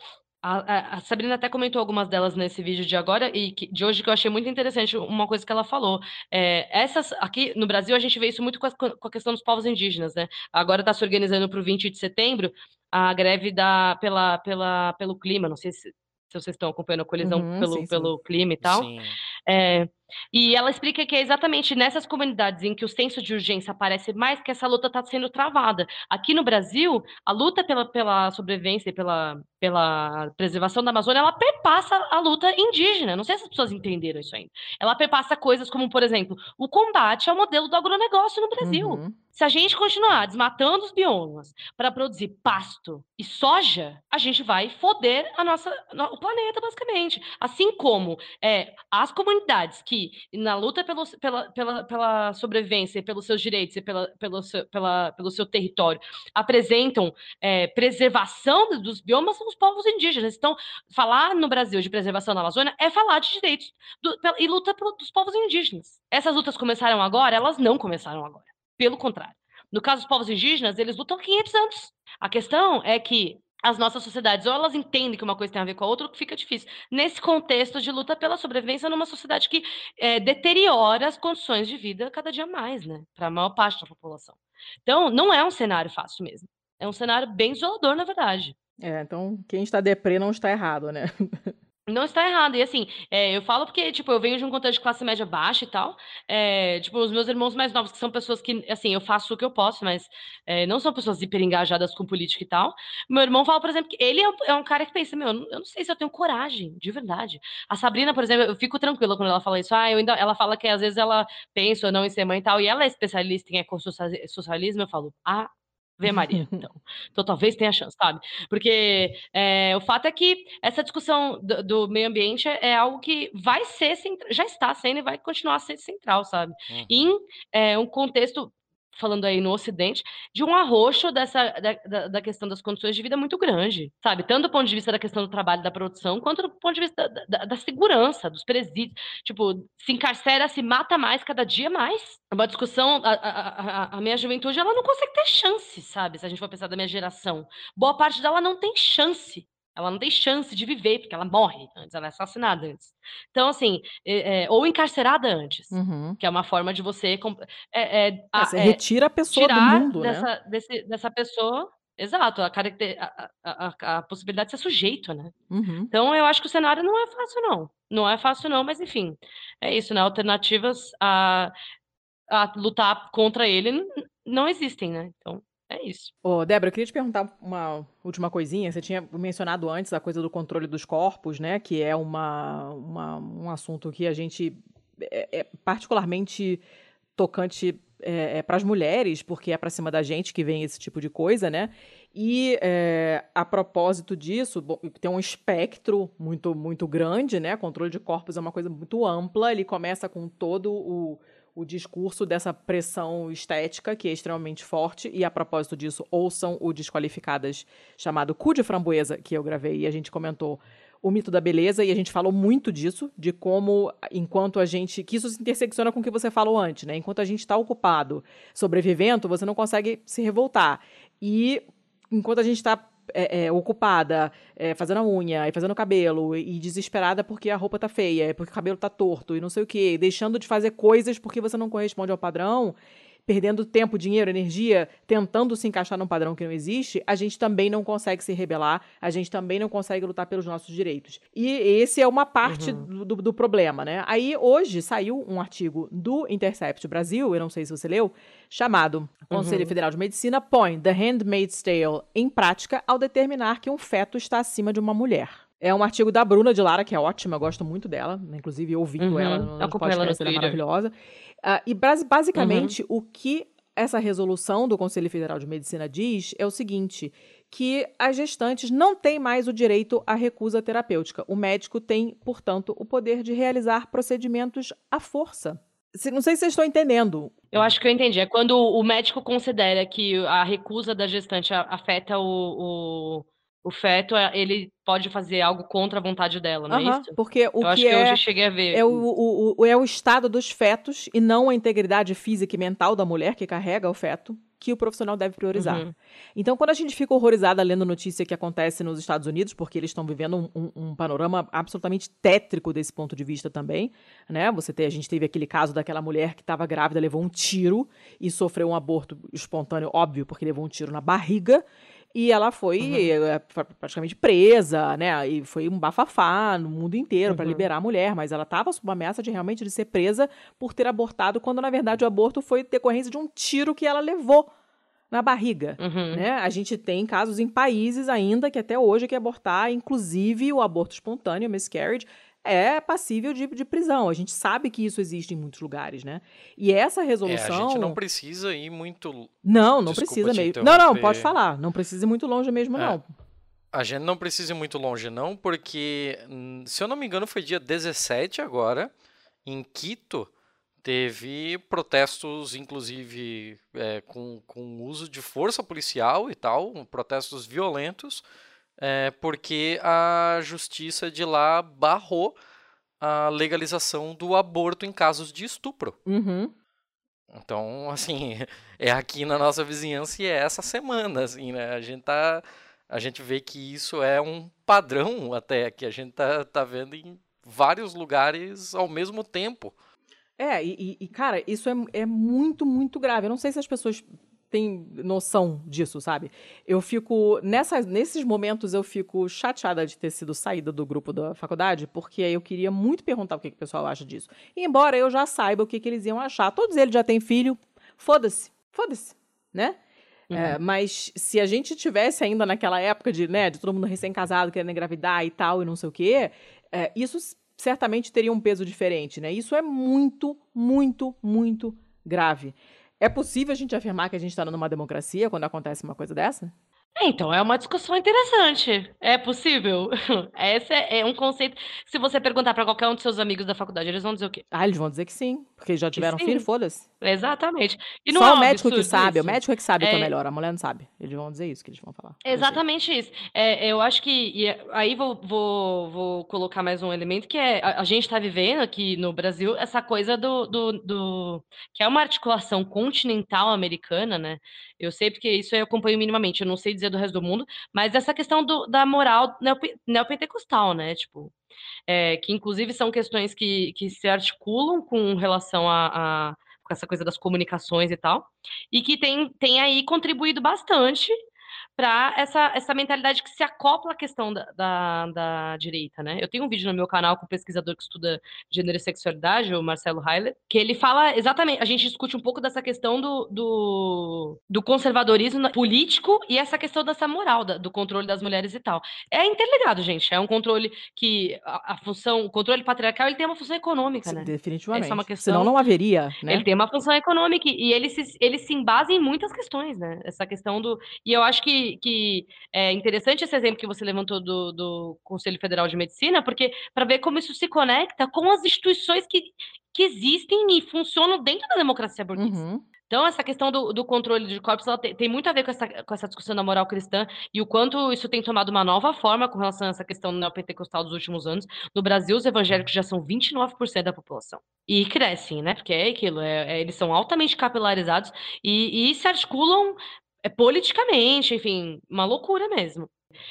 a, a, Sabrina até comentou algumas delas nesse vídeo de agora e que, de hoje que eu achei muito interessante uma coisa que ela falou. É, essas aqui no Brasil a gente vê isso muito com a, com a questão dos povos indígenas, né? Agora está se organizando para o 20 de setembro a greve da, pela, pela, pelo clima. Não sei se, se vocês estão acompanhando a colisão uhum, pelo, sim, pelo sim. clima e tal. É, e ela explica que é exatamente nessas comunidades em que o senso de urgência aparece mais que essa luta está sendo travada. Aqui no Brasil, a luta pela, pela sobrevivência e pela, pela preservação da Amazônia, ela perpassa a luta indígena. Não sei se as pessoas entenderam isso ainda. Ela perpassa coisas como, por exemplo, o combate ao modelo do agronegócio no Brasil. Uhum. Se a gente continuar desmatando os biomas para produzir pasto e soja, a gente vai foder a nossa, o planeta, basicamente. Assim como é, as comunidades que na luta pelo, pela, pela, pela sobrevivência, pelos seus direitos e pela, pelo, seu, pela, pelo seu território, apresentam é, preservação dos biomas são os povos indígenas. Então, falar no Brasil de preservação na Amazônia é falar de direitos do, e luta dos povos indígenas. Essas lutas começaram agora? Elas não começaram agora. Pelo contrário. No caso dos povos indígenas, eles lutam há 500 anos. A questão é que as nossas sociedades, ou elas entendem que uma coisa tem a ver com a outra, ou que fica difícil. Nesse contexto de luta pela sobrevivência numa sociedade que é, deteriora as condições de vida cada dia mais, né? Para a maior parte da população. Então, não é um cenário fácil mesmo. É um cenário bem isolador, na verdade. É, então quem está deprê não está errado, né? <laughs> Não está errado. E assim, é, eu falo porque, tipo, eu venho de um contexto de classe média baixa e tal. É, tipo, os meus irmãos mais novos, que são pessoas que, assim, eu faço o que eu posso, mas é, não são pessoas hiper engajadas com política e tal. Meu irmão fala, por exemplo, que ele é um, é um cara que pensa, meu, eu não sei se eu tenho coragem, de verdade. A Sabrina, por exemplo, eu fico tranquila quando ela fala isso. Ah, eu ainda, ela fala que às vezes ela pensa ou não em ser mãe e tal, e ela é especialista em ecossocialismo. Eu falo, ah, Vê Maria, <laughs> então. Então talvez tenha chance, sabe? Porque é, o fato é que essa discussão do, do, meio ambiente é algo que vai ser, já está sendo e vai continuar a ser central, sabe? Uhum. Em é, um contexto falando aí no Ocidente, de um arroxo dessa, da, da, questão das condições de vida muito grande, sabe? Tanto do ponto de vista da questão do trabalho da produção, quanto do ponto de vista da, da, da segurança, dos presídios. Tipo, se encarcera, se mata mais cada dia mais. É uma discussão, a, a, a, minha juventude, ela não consegue ter chance, sabe? Se a gente for pensar da minha geração. Boa parte dela não tem chance ela não tem chance de viver, porque ela morre antes, ela é assassinada antes. Então, assim, é, é, ou encarcerada antes, uhum. que é uma forma de você. É, é a, você retira a pessoa do mundo, dessa, né? Desse, dessa pessoa. Exato, a, a, a, a, possibilidade de ser sujeito, né? Uhum. Então, eu acho que o cenário não é fácil, não. Não é fácil, não, mas enfim, é isso, né? Alternativas a, a lutar contra ele não existem, né? Então, é isso. Ô, Débora, eu queria te perguntar uma última coisinha. Você tinha mencionado antes a coisa do controle dos corpos, né? Que é uma, uma um assunto que a gente é, é particularmente tocante é, é para as mulheres, porque é para cima da gente que vem esse tipo de coisa, né? E é, a propósito disso, tem um espectro muito muito grande, né? Controle de corpos é uma coisa muito ampla. Ele começa com todo o o discurso dessa pressão estética, que é extremamente forte, e a propósito disso, ouçam o Desqualificadas chamado Cu de Framboesa, que eu gravei e a gente comentou o mito da beleza, e a gente falou muito disso, de como, enquanto a gente. que isso se intersecciona com o que você falou antes, né? Enquanto a gente está ocupado sobrevivendo, você não consegue se revoltar. E enquanto a gente está é, é, ocupada é, fazendo a unha e fazendo o cabelo e desesperada porque a roupa tá feia, porque o cabelo tá torto e não sei o que, deixando de fazer coisas porque você não corresponde ao padrão, perdendo tempo, dinheiro, energia, tentando se encaixar num padrão que não existe, a gente também não consegue se rebelar, a gente também não consegue lutar pelos nossos direitos. E esse é uma parte uhum. do, do, problema, né? Aí, hoje, saiu um artigo do Intercept Brasil, eu não sei se você leu, chamado Conselho uhum. Federal de Medicina põe The Handmaid's Tale em prática ao determinar que um feto está acima de uma mulher. É um artigo da Bruna de Lara, que é ótima, eu gosto muito dela, inclusive ouvindo uhum. ela no podcast, ela é maravilhosa. Uh, e basicamente uhum. o que essa resolução do Conselho Federal de Medicina diz é o seguinte: que as gestantes não têm mais o direito à recusa terapêutica. O médico tem, portanto, o poder de realizar procedimentos à força. Não sei se vocês estão entendendo. Eu acho que eu entendi. É quando o médico considera que a recusa da gestante afeta o, o o feto, é, ele pode fazer algo contra a vontade dela, não uhum, é isso? Porque o eu que acho é, que eu já cheguei a ver. É o, o, o, é o estado dos fetos e não a integridade física e mental da mulher que carrega o feto que o profissional deve priorizar. Uhum. Então, quando a gente fica horrorizada lendo notícia que acontece nos Estados Unidos, porque eles estão vivendo um, um, um, panorama absolutamente tétrico desse ponto de vista também, né? Você tem, a gente teve aquele caso daquela mulher que estava grávida, levou um tiro e sofreu um aborto espontâneo, óbvio, porque levou um tiro na barriga. E ela foi uhum. Praticamente presa, né? E foi um bafafá no mundo inteiro uhum. para liberar a mulher, mas ela estava sob ameaça de realmente de ser presa por ter abortado, quando na verdade o aborto foi decorrência de um tiro que ela levou na barriga, uhum. né? A gente tem casos em países ainda que até hoje que abortar, inclusive o aborto espontâneo, miscarriage, é passível de, de prisão. A gente sabe que isso existe em muitos lugares, né? E essa resolução. É, a gente não precisa ir muito. Não, não Desculpa precisa mesmo. Não, não, pode falar. Não precisa ir muito longe mesmo, é. não. A gente não precisa ir muito longe, não, porque, hum, se eu não me engano, foi dia 17 agora. em Quito, teve protestos, inclusive é, com, com uso de força policial e tal, protestos violentos, é, porque a justiça de lá barrou a legalização do aborto em casos de estupro. Uhum. Então, <laughs> assim, é aqui na nossa vizinhança e é essa semana, assim, né? A gente tá, a gente vê que isso é um padrão até que a gente tá, tá vendo em vários lugares ao mesmo tempo. É, e, e, cara, isso é, é muito, muito grave. Eu não sei se as pessoas têm noção disso, sabe? Eu fico. Nessas, nesses momentos eu fico chateada de ter sido saída do grupo da faculdade, porque eu queria muito perguntar o que, que o pessoal acha disso. E embora eu já saiba o que, que eles iam achar. Todos eles já têm filho, foda-se, foda-se, né? Uhum. É, mas se a gente tivesse ainda naquela época de, né, de todo mundo recém-casado querendo engravidar e tal, e não sei o quê, é, isso certamente teria um peso diferente, né? Isso é muito, muito, muito grave. É possível a gente afirmar que a gente está numa democracia quando acontece uma coisa dessa? É, então, é uma discussão interessante. É possível? <laughs> Esse é, é um conceito. Se você perguntar para qualquer um dos seus amigos da faculdade, eles vão dizer o quê? Ah, eles vão dizer que sim, porque já tiveram filho, foda-se. Exatamente. E não Só é o médico que sabe, isso. o médico é que sabe é... o que é melhor, a mulher não sabe. Eles vão dizer isso que eles vão falar. Exatamente isso. É, eu acho que. aí vou, vou, vou colocar mais um elemento que é a, a gente está vivendo aqui no Brasil essa coisa do, do, do. que é uma articulação continental americana, né? Eu sei porque isso eu acompanho minimamente, eu não sei dizer do resto do mundo, mas essa questão do, da moral neopentecostal, né? Tipo, é, que inclusive são questões que, que se articulam com relação a, a com essa coisa das comunicações e tal, e que tem, tem aí contribuído bastante para essa, essa mentalidade que se acopla à questão da, da, da, direita, né? Eu tenho um vídeo no meu canal com um pesquisador que estuda gênero e sexualidade, o Marcelo Heiler, que ele fala exatamente, a gente discute um pouco dessa questão do, do, do conservadorismo político e essa questão dessa moral, da, do controle das mulheres e tal. É interligado, gente, é um controle que a, a função, o controle patriarcal, ele tem uma função econômica, né? Definitivamente. Essa é uma questão, Senão não haveria, né? Ele tem uma função econômica e ele se, ele se embasa em muitas questões, né? Essa questão do... E eu acho que que, é interessante esse exemplo que você levantou do, do Conselho Federal de Medicina, porque para ver como isso se conecta com as instituições que, que existem e funcionam dentro da democracia burguesa. Uhum. Então, essa questão do, do controle de corpos tem, tem, muito a ver com essa, com essa discussão da moral cristã e o quanto isso tem tomado uma nova forma com relação a essa questão neopentecostal dos últimos anos. No Brasil, os evangélicos já são 29% da população. E crescem, né? Porque é aquilo, é, é, eles são altamente capilarizados e, e se articulam é, politicamente, enfim, uma loucura mesmo.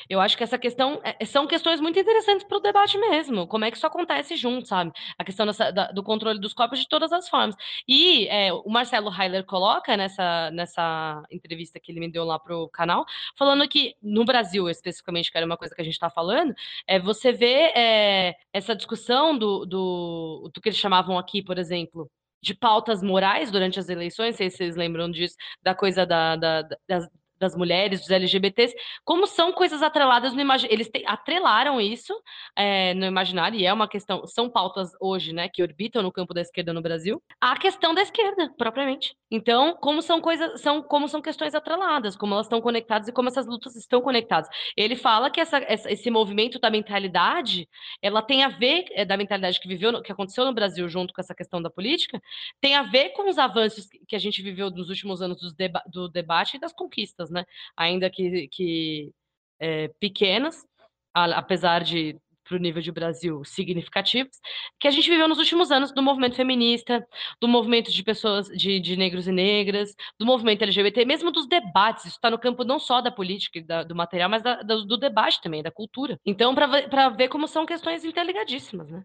Eu acho que essa questão é, são questões muito interessantes para o debate mesmo. Como é que isso acontece junto, sabe? A questão dessa, da, do controle dos corpos de todas as formas. E é, o Marcelo Heiler coloca nessa, nessa entrevista que ele me deu lá pro canal, falando que no Brasil, especificamente, que era uma coisa que a gente está falando, é, você vê é, essa discussão do, do, do que eles chamavam aqui, por exemplo, de pautas morais durante as eleições, não sei se vocês lembram disso, da coisa da, da, das, das mulheres, dos LGBTs, como são coisas atreladas no imaginário. Eles te, atrelaram isso é, no imaginário, e é uma questão, são pautas hoje, né, que orbitam no campo da esquerda no Brasil, a questão da esquerda, propriamente. Então, como são coisas, são, como são questões atreladas, como elas estão conectadas e como essas lutas estão conectadas. Ele fala que essa, essa, esse movimento da mentalidade, ela tem a ver, é, da mentalidade que viveu, que aconteceu no Brasil junto com essa questão da política, tem a ver com os avanços que a gente viveu nos últimos anos deba do debate e das conquistas, né? Ainda que, que é, pequenas, apesar de para o nível de Brasil significativos, que a gente viveu nos últimos anos do movimento feminista, do movimento de pessoas, de, de negros e negras, do movimento LGBT, mesmo dos debates. Isso está no campo não só da política da, do material, mas da, do, do, debate também, da cultura. Então, para ver como são questões interligadíssimas, né?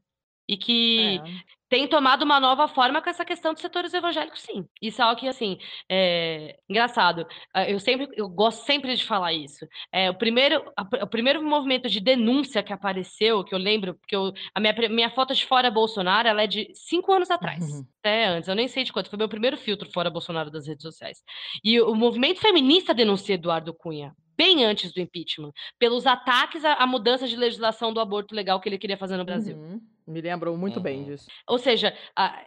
E que é tem tomado uma nova forma com essa questão dos setores evangélicos, sim. Isso é algo que, assim, é engraçado. Ah, eu sempre, eu gosto sempre de falar isso. É, o, primeiro, o primeiro movimento de denúncia que apareceu, que eu lembro, porque eu, a minha, minha foto de fora Bolsonaro, ela é de cinco anos atrás. Uhum. Até antes, eu nem sei de quanto. Foi meu primeiro filtro fora Bolsonaro das redes sociais. E o movimento feminista denuncia Eduardo Cunha bem antes do impeachment, pelos ataques à, à, mudança de legislação do aborto legal que ele queria fazer no Brasil. Uhum. Me lembrou muito uhum. bem disso. Ou seja, a,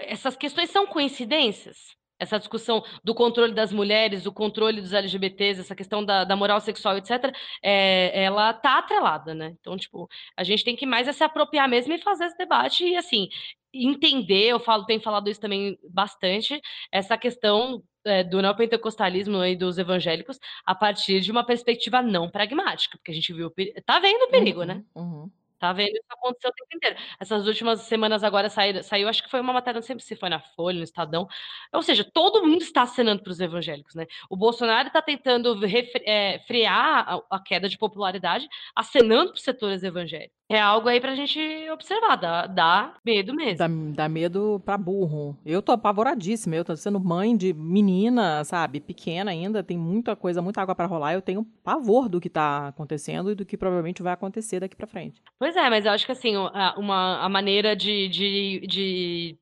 essas questões são coincidências? essa discussão do controle das mulheres, do controle dos LGBTs, essa questão da, da moral sexual, etc., é, ela tá atrelada, né? Então, tipo, a gente tem que mais é se apropriar mesmo e fazer esse debate e, assim, entender, eu falo, tenho falado isso também bastante, essa questão é, do neopentecostalismo e dos evangélicos a partir de uma perspectiva não pragmática, porque a gente viu, tá vendo o perigo, né? Uhum, uhum. Tá vendo? Isso aconteceu o tempo inteiro. Essas últimas semanas agora saíram, saiu, acho que foi uma matéria, não sei se foi na Folha, no Estadão. Ou seja, todo mundo está acenando para os evangélicos, né? O Bolsonaro está tentando refre, é, frear a, a, queda de popularidade, acenando para os setores evangélicos. É algo aí para a gente observar, dá, dá medo mesmo. Dá, dá medo para burro. Eu tô apavoradíssima, eu tô sendo mãe de menina, sabe, pequena ainda, tem muita coisa, muita água para rolar, eu tenho pavor do que está acontecendo e do que provavelmente vai acontecer daqui para frente. Pois é, mas eu acho que assim, a, uma, a maneira de, de, de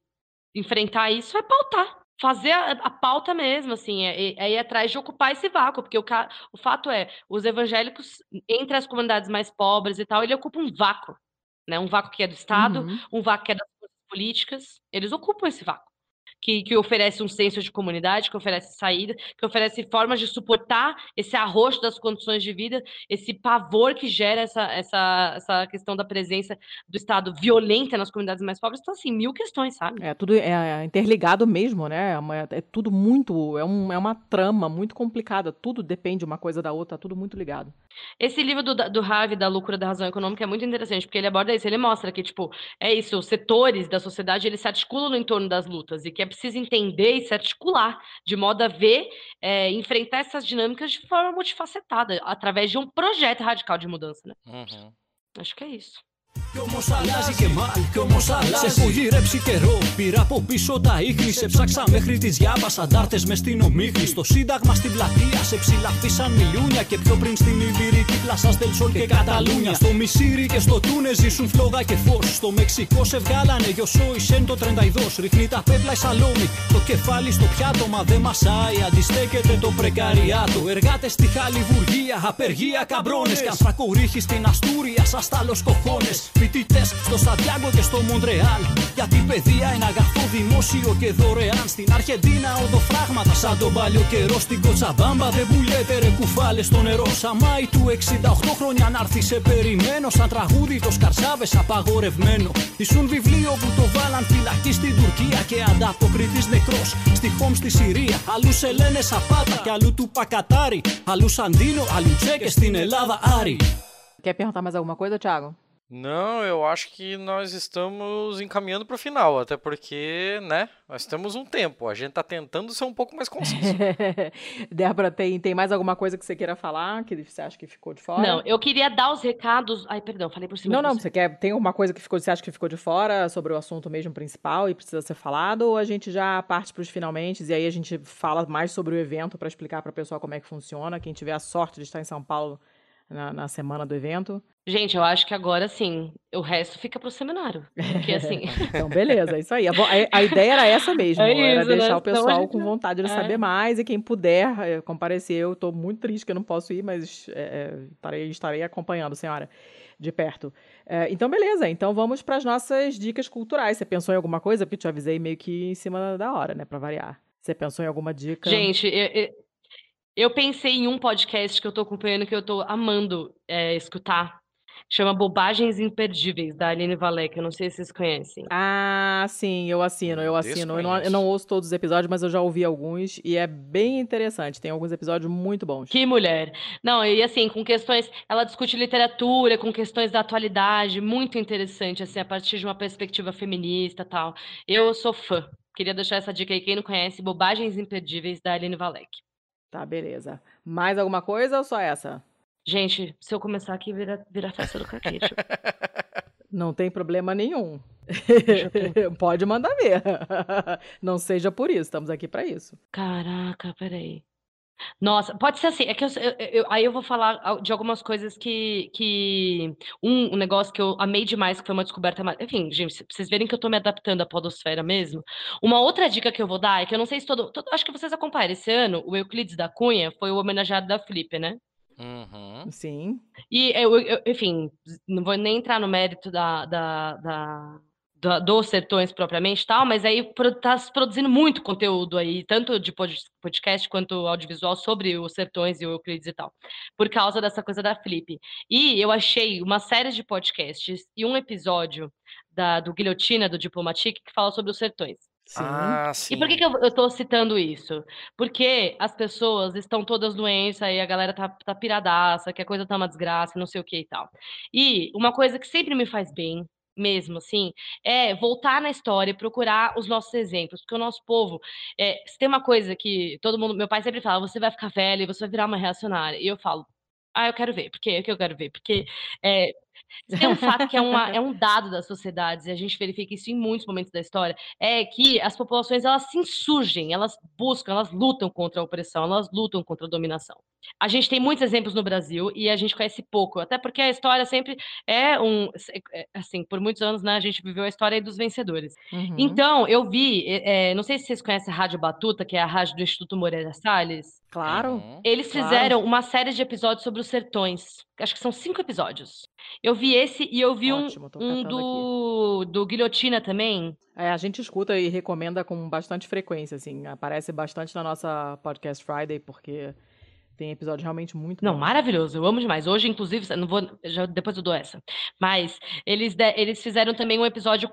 enfrentar isso é pautar. Fazer a, a pauta mesmo, assim, é, é, ir atrás de ocupar esse vácuo, porque o, o fato é, os evangélicos, entre as comunidades mais pobres e tal, ele ocupa um vácuo, né? Um vácuo que é do Estado, uhum. um vácuo que é das políticas, eles ocupam esse vácuo que, que oferece um senso de comunidade, que oferece saída, que oferece formas de suportar esse arroxo das condições de vida, esse pavor que gera essa, essa, essa questão da presença do Estado violenta nas comunidades mais pobres. Então, assim, mil questões, sabe? É tudo é, é interligado mesmo, né? É, uma, é tudo muito, é, um, é uma trama muito complicada, tudo depende uma coisa da outra, tá tudo muito ligado. Esse livro do, do Harvey, da loucura da razão econômica, é muito interessante, porque ele aborda isso, ele mostra que, tipo, é isso, os setores da sociedade, eles se articulam no entorno das lutas, e que é preciso entender e se articular, de modo a ver, é, enfrentar essas dinâmicas de forma multifacetada, através de um projeto radical de mudança, né? Uhum. Acho que é isso. Κι όμως αλλάζει και μάλ, κι όμως αλλάζει. Σε έχω γυρέψει καιρό. Πήρα από πίσω τα ίχνη. Σε ψάξα μέχρι τις διάβα. Αντάρτες μες στην ομίχνη. Στο Σύνταγμα στην πλατεία σε ψηλαφίσαν μιλούνια. Και πιο πριν στην Ιβυρική πλασά Δελσόλ και Καταλούνια. Στο Μισήρι και στο Τούνε ζήσουν φλόγα και φως. Στο Μεξικό σε βγάλανε γιοσό Σεν το τρενταϊδός. Ρίχνει τα πέπλα η σαλόμη. Το κεφάλι στο πιάτο μα δεν μασάει. Αντιστέκεται το πρεκαριάτο. Εργάτες στη Χαλιβουργία. Απεργία καμπρόνες. Καθρακορίχη στην Αστούρια. Σας κοχώνε. Φοιτητές στο Σαντιάγκο και στο Μοντρεάλ. Γιατί η παιδεία είναι αγαθό δημόσιο και δωρεάν. Στην Αρχεντίνα οδοφράγματα σαν τον παλιό καιρό. Στην Κοτσαμπάμπα δεν πουλιέται ρε κουφάλες στο νερό. Σαμάι του 68 χρόνια να έρθει σε περιμένω. Σαν τραγούδι το σκαρσάβες απαγορευμένο. Ήσουν βιβλίο που το βάλαν φυλακή στην Τουρκία και ανταποκριτής νεκρός. Στη Χόμ στη Συρία. Αλλού σε λένε Σαπάτα και αλλού του Πακατάρι. Αλλού Σαντίνο, αλλού Τσέκε στην Ελλάδα Άρη. Quer perguntar mais alguma coisa, Thiago? Não, eu acho que nós estamos encaminhando para o final, até porque, né, nós temos um tempo. A gente está tentando ser um pouco mais conciso. <laughs> Débora, tem, tem mais alguma coisa que você queira falar, que você acha que ficou de fora? Não, eu queria dar os recados. Ai, perdão, falei por cima. Não, não, você. você quer. Tem alguma coisa que ficou, você acha que ficou de fora sobre o assunto mesmo principal e precisa ser falado? Ou a gente já parte para os finalmente e aí a gente fala mais sobre o evento para explicar para o pessoal como é que funciona? Quem tiver a sorte de estar em São Paulo na, na, semana do evento? Gente, eu acho que agora sim, o resto fica pro seminário. Porque <laughs> assim. então, beleza, é isso aí. A, a, ideia era essa mesmo, é era isso, deixar né? o pessoal então, com vontade de é. saber mais e quem puder é, comparecer. Eu estou muito triste que eu não posso ir, mas é, é, estarei, estarei acompanhando, senhora, de perto. É, então, beleza. Então vamos para as nossas dicas culturais. Você pensou em alguma coisa? Porque te avisei meio que em cima da hora, né, para variar. Você pensou em alguma dica? Gente, eu, eu eu pensei em um podcast que eu tô acompanhando, que eu tô amando é, escutar. Chama Bobagens Imperdíveis, da Aline Valek. Eu não sei se vocês conhecem. Ah, sim, eu assino, eu assino. Eu não, eu não, ouço todos os episódios, mas eu já ouvi alguns e é bem interessante. Tem alguns episódios muito bons. Que mulher. Não, e assim, com questões. Ela discute literatura, com questões da atualidade, muito interessante, assim, a partir de uma perspectiva feminista tal. Eu sou fã. Queria deixar essa dica aí, quem não conhece, Bobagens Imperdíveis, da Aline Valek. Tá, beleza. Mais alguma coisa ou só essa? Gente, se eu começar aqui, vira, vira festa do caquete. <laughs> Não tem problema nenhum. <laughs> Pode mandar ver. <laughs> Não seja por isso, estamos aqui para isso. Caraca, peraí. Nossa, pode ser assim. É que eu, eu, eu, aí eu vou falar de algumas coisas que. que um, um, negócio que eu amei demais, que foi uma descoberta. Enfim, gente, vocês verem que eu tô me adaptando à podosfera mesmo. Uma outra dica que eu vou dar é que eu não sei se todo. todo acho que vocês acompanham. Esse ano, o Euclides da Cunha foi o homenageado da Felipe, né? Uhum. Sim. E eu, eu, enfim, não vou nem entrar no mérito da, da, da da- dos sertões propriamente e tal, mas aí tá se produzindo muito conteúdo aí, tanto de pod- podcast quanto audiovisual sobre os sertões e o Euclides e tal, por causa dessa coisa da Flip. E eu achei uma série de podcasts e um episódio da, do Guilhotina, do Diplomatique, que fala sobre os sertões. Sim. Ah, sim. E por que, que eu, eu tô citando isso? Porque as pessoas estão todas doentes, aí a galera tá, tá piradaça, que a coisa tá uma desgraça, não sei o que e tal. E uma coisa que sempre me faz bem, mesmo assim, é voltar na história e procurar os nossos exemplos, porque o nosso povo, é, se tem uma coisa que todo mundo, meu pai sempre fala, você vai ficar velha e você vai virar uma reacionária. E eu falo, ah, eu quero ver. Por quê? O que eu quero ver? Porque é, tem um fato que é, uma- é um <laughs> dado das sociedades, e a gente verifica isso em muitos momentos da história, é que as populações elas se insurgem, elas buscam, elas lutam contra a opressão, elas lutam contra a dominação. A gente tem muitos exemplos no Brasil e a gente conhece pouco, até porque a história sempre é um, é, assim, por muitos anos, né, a gente viveu a história dos vencedores. Uhum. Então, eu vi, é, é, não sei se vocês conhecem a Rádio Batuta, que é a rádio do Instituto Moreira Salles. Claro. Uhum. Eles Claro. fizeram uma série de episódios sobre os sertões. Acho que são cinco episódios. Eu vi esse e eu vi um, Ótimo, um catando do, do Guilhotina também. É, a gente escuta e recomenda com bastante frequência, assim. Aparece bastante na nossa Podcast Friday, porque tem episódio realmente muito Não, bom. maravilhoso, eu amo demais. Hoje, inclusive, não vou, já, depois eu dou essa. Mas eles, de- eles fizeram também um episódio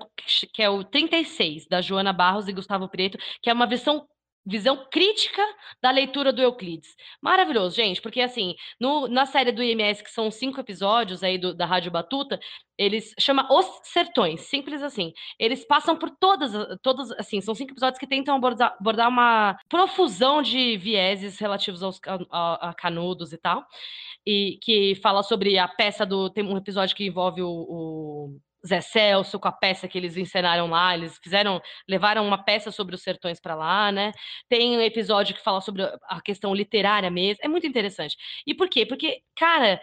que é o 36, da Joana Barros e Gustavo Preto, que é uma visão, visão crítica da leitura do Euclides. Maravilhoso, gente, porque assim, no- na série do IMS, que são cinco episódios aí do- da Rádio Batuta, eles chama Os Sertões, simples assim. Eles passam por todas, todas assim, são cinco episódios que tentam abordar, abordar uma profusão de vieses relativos aos a, a canudos e tal e que fala sobre a peça do. Tem um episódio que envolve o, o Zé Celso com a peça que eles encenaram lá. Eles fizeram, levaram uma peça sobre os sertões para lá, né? Tem um episódio que fala sobre a questão literária mesmo. É muito interessante. E por quê? Porque, cara,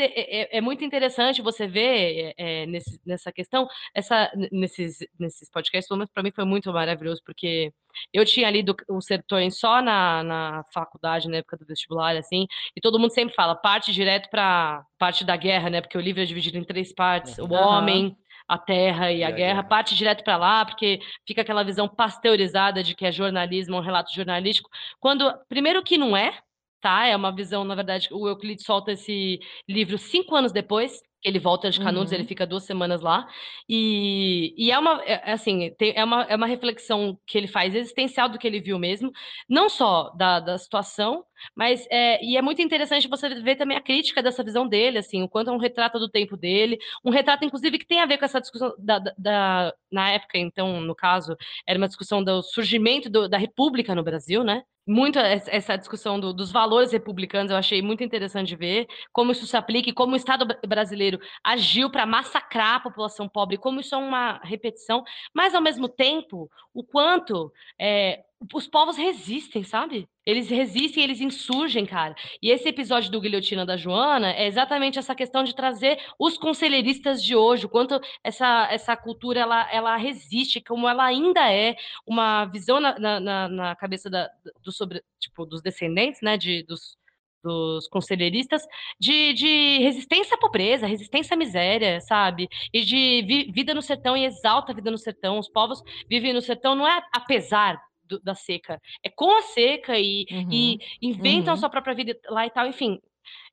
é, é- é muito interessante você ver é, é, nesse- nessa questão, essa, nesses, nesses podcasts, pelo menos para mim foi muito maravilhoso, porque eu tinha lido os sertões só na, na faculdade, na época do vestibular, assim, e todo mundo sempre fala, parte direto para parte da guerra, né? Porque o livro é dividido em três partes: o Aham. homem, a terra e, E a, guerra, guerra. parte direto para lá, porque fica aquela visão pasteurizada de que é jornalismo, um relato jornalístico, quando, primeiro que não é, tá? É uma visão, na verdade, o Euclides solta esse livro cinco anos depois, ele volta de Canudos, Uhum. ele fica duas semanas lá, e, e é uma, é, assim, tem- é, uma, é uma reflexão que ele faz existencial do que ele viu mesmo, não só da, da situação, mas é, e é muito interessante você ver também a crítica dessa visão dele, assim, o quanto é um retrato do tempo dele, um retrato, inclusive, que tem a ver com essa discussão da, da- da- na época, então, no caso, era uma discussão do surgimento do- da República no Brasil, né? Muito essa discussão do- dos valores republicanos, eu achei muito interessante de ver como isso se aplica e como o Estado bra- brasileiro agiu para massacrar a população pobre, como isso é uma repetição, mas ao mesmo tempo, o quanto é, os povos resistem, sabe? Eles resistem, eles insurgem, cara. E esse episódio do Guilhotina da Joana é exatamente essa questão de trazer os conselheiristas de hoje, o quanto essa, essa cultura ela, ela resiste, como ela ainda é uma visão na, na, na- cabeça da, do sobre, tipo, dos descendentes, né, de, dos, dos conselheiristas, de, de resistência à pobreza, resistência à miséria, sabe? E de vi- vida no sertão e exalta a vida no sertão. Os povos vivem no sertão não é apesar do- da seca, é com a seca e, Uhum. e inventam a Uhum. sua própria vida lá e tal. Enfim,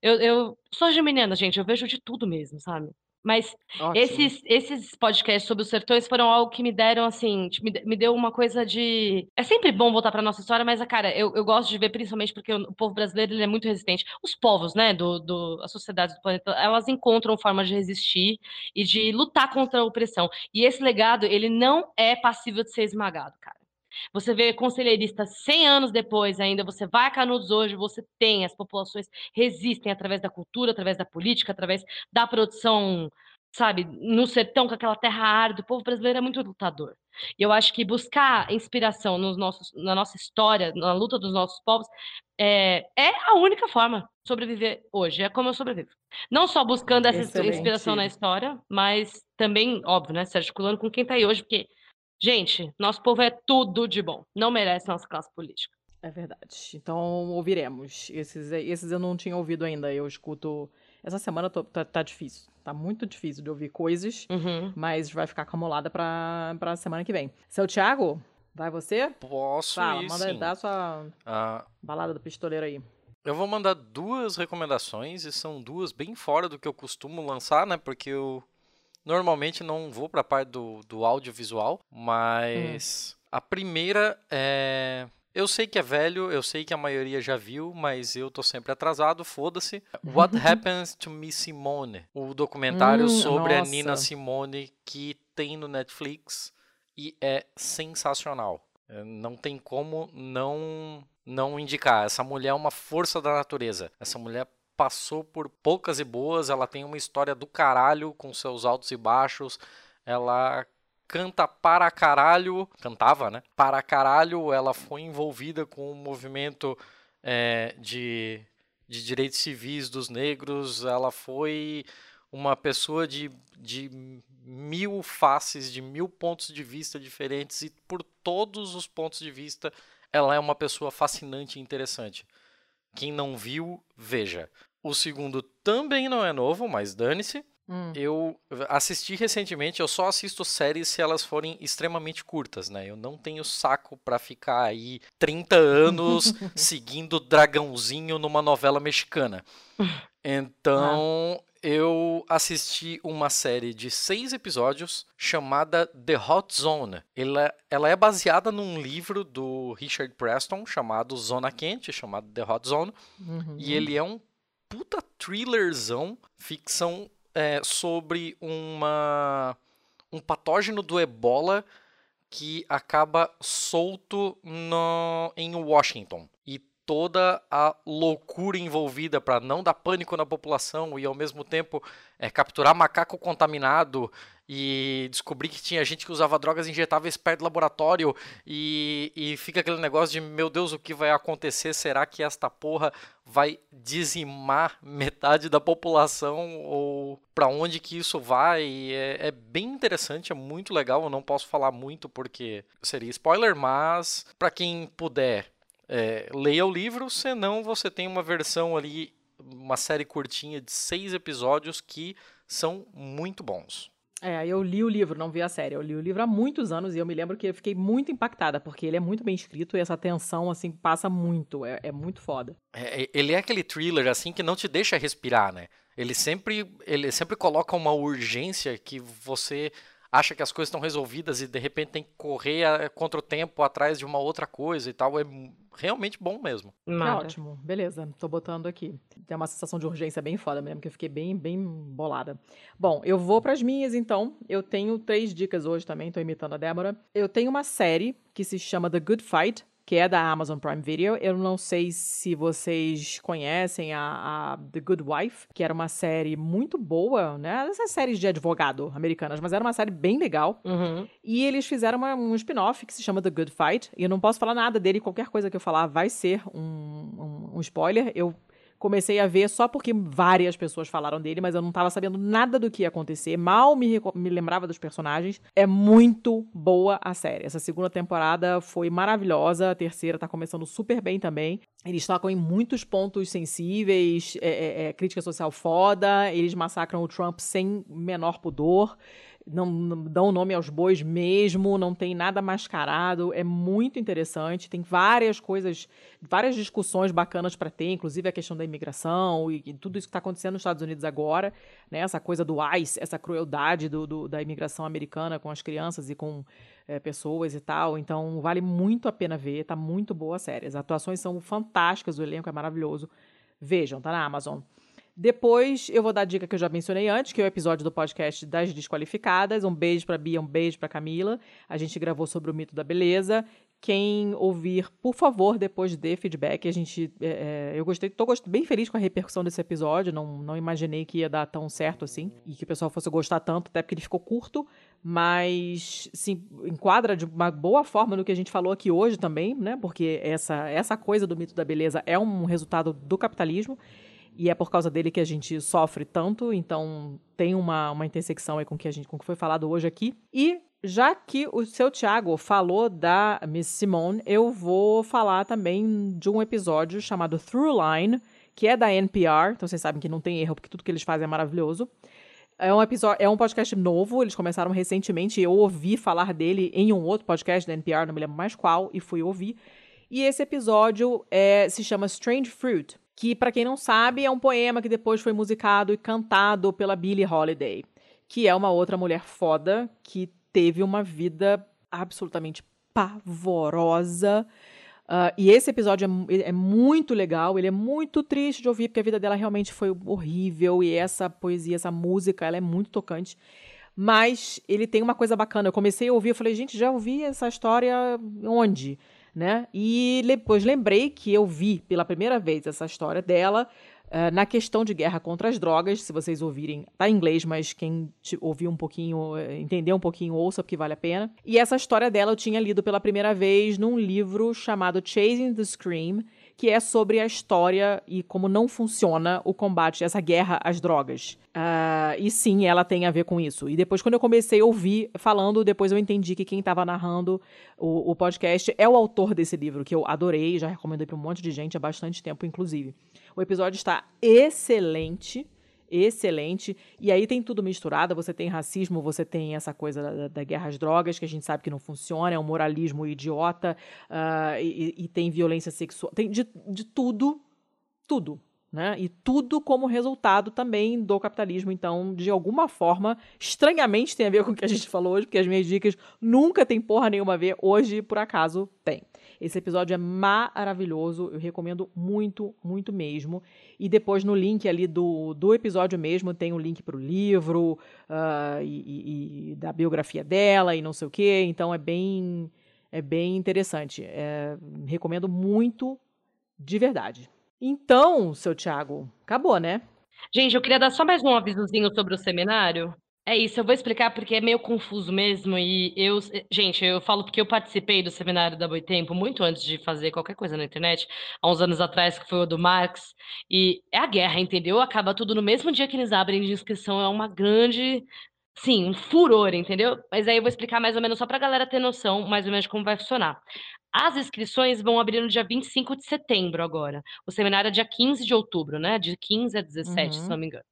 eu, eu sou geminiana, gente, eu vejo de tudo mesmo, sabe? Mas Ótimo. esses, esses podcasts sobre os sertões foram algo que me deram, assim, tipo, me, me deu uma coisa de. É sempre bom voltar pra nossa história, mas, cara, eu, eu gosto de ver, principalmente porque o, o povo brasileiro ele é muito resistente. Os povos, né, do, do, as sociedades do planeta, elas encontram formas de resistir e de lutar contra a opressão. E esse legado, ele não é passível de ser esmagado, cara. Você vê conselheiristas 100 anos depois ainda, você vai a Canudos hoje, você tem, as populações resistem através da cultura, através da política, através da produção, sabe, no sertão, com aquela terra árida. O povo brasileiro é muito lutador. E eu acho que buscar inspiração nos nossos, na nossa história, na luta dos nossos povos, é, é a única forma de sobreviver hoje. É como eu sobrevivo. Não só buscando essa Excelente. inspiração na história, mas também, óbvio, né, se articulando com quem está aí hoje, porque Gente, nosso povo é tudo de bom. Não merece nossa classe política. É verdade. Então ouviremos. Esses, esses eu não tinha ouvido ainda. Eu escuto. Essa semana tô- tá, tá difícil. Tá muito difícil de ouvir coisas, Uhum. mas vai ficar acumulada pra, pra semana que vem. Seu Thiago, vai você? Posso Fala, ir, manda sim. dar a sua Ah, balada do pistoleiro aí. eu vou mandar duas recomendações e são duas bem fora do que eu costumo lançar, né? Porque eu normalmente não vou pra parte do, do audiovisual, mas a primeira é. Eu sei que é velho, eu sei que a maioria já viu, mas eu tô sempre atrasado, foda-se. What <laughs> Happens to Miss Simone? O documentário Hum, sobre a nossa. Nina Simone que tem no Netflix e é sensacional. É, Não tem como não não indicar. Essa mulher é uma força da natureza. Essa mulher passou por poucas e boas, ela tem uma história do caralho com seus altos e baixos. Ela canta para caralho, cantava, né? Para caralho, ela foi envolvida com o movimento é, de, de direitos civis dos negros. Ela foi uma pessoa de, de mil faces, de mil pontos de vista diferentes e por todos os pontos de vista ela é uma pessoa fascinante e interessante. Quem não viu, veja. O segundo também não é novo, mas dane-se. Hum. Eu assisti recentemente, eu só assisto séries se elas forem extremamente curtas, né? Eu não tenho saco pra ficar aí 30 anos <laughs> seguindo dragãozinho numa novela mexicana. <laughs> Então, eu assisti uma série de seis episódios chamada The Hot Zone. Ela, ela é baseada num livro do Richard Preston chamado Zona Quente, chamado The Hot Zone. Uhum. E ele é um puta thrillerzão, ficção é, sobre uma um patógeno do ebola que acaba solto no, em Washington. Toda a loucura envolvida para não dar pânico na população e ao mesmo tempo é, capturar macaco contaminado e descobrir que tinha gente que usava drogas injetáveis perto do laboratório e, e fica aquele negócio de meu Deus, o que vai acontecer? Será que esta porra vai dizimar metade da população ou para onde que isso vai? É, é bem interessante, é muito legal. Eu não posso falar muito porque seria spoiler, mas para quem puder é, leia o livro, senão você tem uma versão ali, uma série curtinha de seis episódios que são muito bons. É, eu li o livro, não vi a série. Eu li o livro há muitos anos e eu me lembro que eu fiquei muito impactada, porque ele é muito bem escrito e essa tensão, assim, passa muito. É, é muito foda. É, ele é aquele thriller assim que não te deixa respirar, né? Ele sempre, ele sempre coloca uma urgência que você acha que as coisas estão resolvidas e de repente tem que correr a- contra o tempo atrás de uma outra coisa e tal. É realmente bom mesmo. Mara. ótimo. Beleza, tô botando aqui. Tem uma sensação de urgência bem foda, me lembro que eu fiquei bem, bem bolada. Bom, eu vou pras minhas então. Eu tenho três dicas hoje também, tô imitando a Débora. Eu tenho uma série que se chama The Good Fight, que é da Amazon Prime Video. Eu não sei se vocês conhecem a, a The Good Wife, que era uma série muito boa, né? Essas séries de advogado americanas, mas era uma série bem legal. Uhum. E eles fizeram uma- um spin-off que se chama The Good Fight. E eu não posso falar nada dele, qualquer coisa que eu falar vai ser um, um- um spoiler. Eu comecei a ver só porque várias pessoas falaram dele, mas eu não tava sabendo nada do que ia acontecer. Mal me, me lembrava dos personagens. É muito boa a série. Essa segunda temporada foi maravilhosa. A terceira tá começando super bem também. Eles tocam em muitos pontos sensíveis, é, é, é, crítica social foda. Eles massacram o Trump sem menor pudor não, não dão nome aos bois mesmo, não tem nada mascarado, é muito interessante, tem várias coisas, várias discussões bacanas para ter, inclusive a questão da imigração e, e tudo isso que está acontecendo nos Estados Unidos agora, né, essa coisa do ICE, essa crueldade do, do- da imigração americana com as crianças e com é, pessoas e tal, então vale muito a pena ver, tá muito boa a série, as atuações são fantásticas, o elenco é maravilhoso, vejam, tá na Amazon. Depois eu vou dar a dica que eu já mencionei antes, que é o episódio do podcast das desqualificadas. Um beijo pra Bia, um beijo pra Camila. A gente gravou sobre o mito da beleza. Quem ouvir, por favor, depois dê feedback. A gente, é, é, eu gostei, tô bem feliz com a repercussão desse episódio. Não, não imaginei que ia dar tão certo assim e que o pessoal fosse gostar tanto, até porque ele ficou curto, mas se enquadra de uma boa forma no que a gente falou aqui hoje também, né? Porque essa essa coisa do mito da beleza é um resultado do capitalismo. E é por causa dele que a gente sofre tanto, então tem uma, uma intersecção aí com que a gente com o que foi falado hoje aqui. E já que o seu Thiago falou da Miss Simone, eu vou falar também de um episódio chamado Throughline, que é da NPR, então vocês sabem que não tem erro, porque tudo que eles fazem é maravilhoso. É um episódio, é um podcast novo, eles começaram recentemente, eu ouvi falar dele em um outro podcast da NPR, não me lembro mais qual, e fui ouvir. E esse episódio é, se chama Strange Fruit, que para quem não sabe é um poema que depois foi musicado e cantado pela Billie Holiday, que é uma outra mulher foda que teve uma vida absolutamente pavorosa. Uh, e esse episódio é, é, muito legal, ele é muito triste de ouvir, porque a vida dela realmente foi horrível, e essa poesia, essa música, ela é muito tocante. Mas ele tem uma coisa bacana. Eu comecei a ouvir, eu falei, gente, já ouvi essa história onde? Né? E depois lembrei que eu vi pela primeira vez essa história dela Uh, na questão de guerra contra as drogas, se vocês ouvirem, tá em inglês, mas quem ouvir um pouquinho, eh, entender um pouquinho, ouça, porque vale a pena. E essa história dela eu tinha lido pela primeira vez num livro chamado Chasing the Scream, que é sobre a história e como não funciona o combate, essa guerra às drogas. Uh, e sim, ela tem a ver com isso. E depois, quando eu comecei a ouvir falando, depois eu entendi que quem estava narrando o, o, podcast é o autor desse livro, que eu adorei, já recomendei para um monte de gente há bastante tempo, inclusive. O episódio está excelente excelente. E aí tem tudo misturado. Você tem racismo, você tem essa coisa da, da guerra às drogas, que a gente sabe que não funciona, é um moralismo idiota, uh, e, e, tem violência sexual, tem de, de tudo, tudo. Né? E tudo como resultado também do capitalismo. Então, de alguma forma, estranhamente tem a ver com o que a gente falou hoje, porque as minhas dicas nunca tem porra nenhuma a ver. Hoje, por acaso, tem. Esse episódio é maravilhoso, eu recomendo muito, muito mesmo. E depois no link ali do, do episódio mesmo tem o um link para o livro uh, e, e, da biografia dela e não sei o que. Então é bem, é bem interessante. É, recomendo muito, de verdade. Então, seu Thiago, acabou, né? Gente, eu queria dar só mais um avisozinho sobre o seminário. É isso, eu vou explicar porque é meio confuso mesmo. E eu, gente, eu falo porque eu participei do seminário da Boitempo muito antes de fazer qualquer coisa na internet, há uns anos atrás, que foi o do Marx. E é a guerra, entendeu? Acaba tudo no mesmo dia que eles abrem de inscrição. É uma grande, sim, um furor, entendeu? Mas aí eu vou explicar mais ou menos só para a galera ter noção mais ou menos de como vai funcionar. As inscrições vão abrir no dia 25 de setembro agora. O seminário é dia 15 de outubro, né? De 15 a 17, uhum. se não me engano.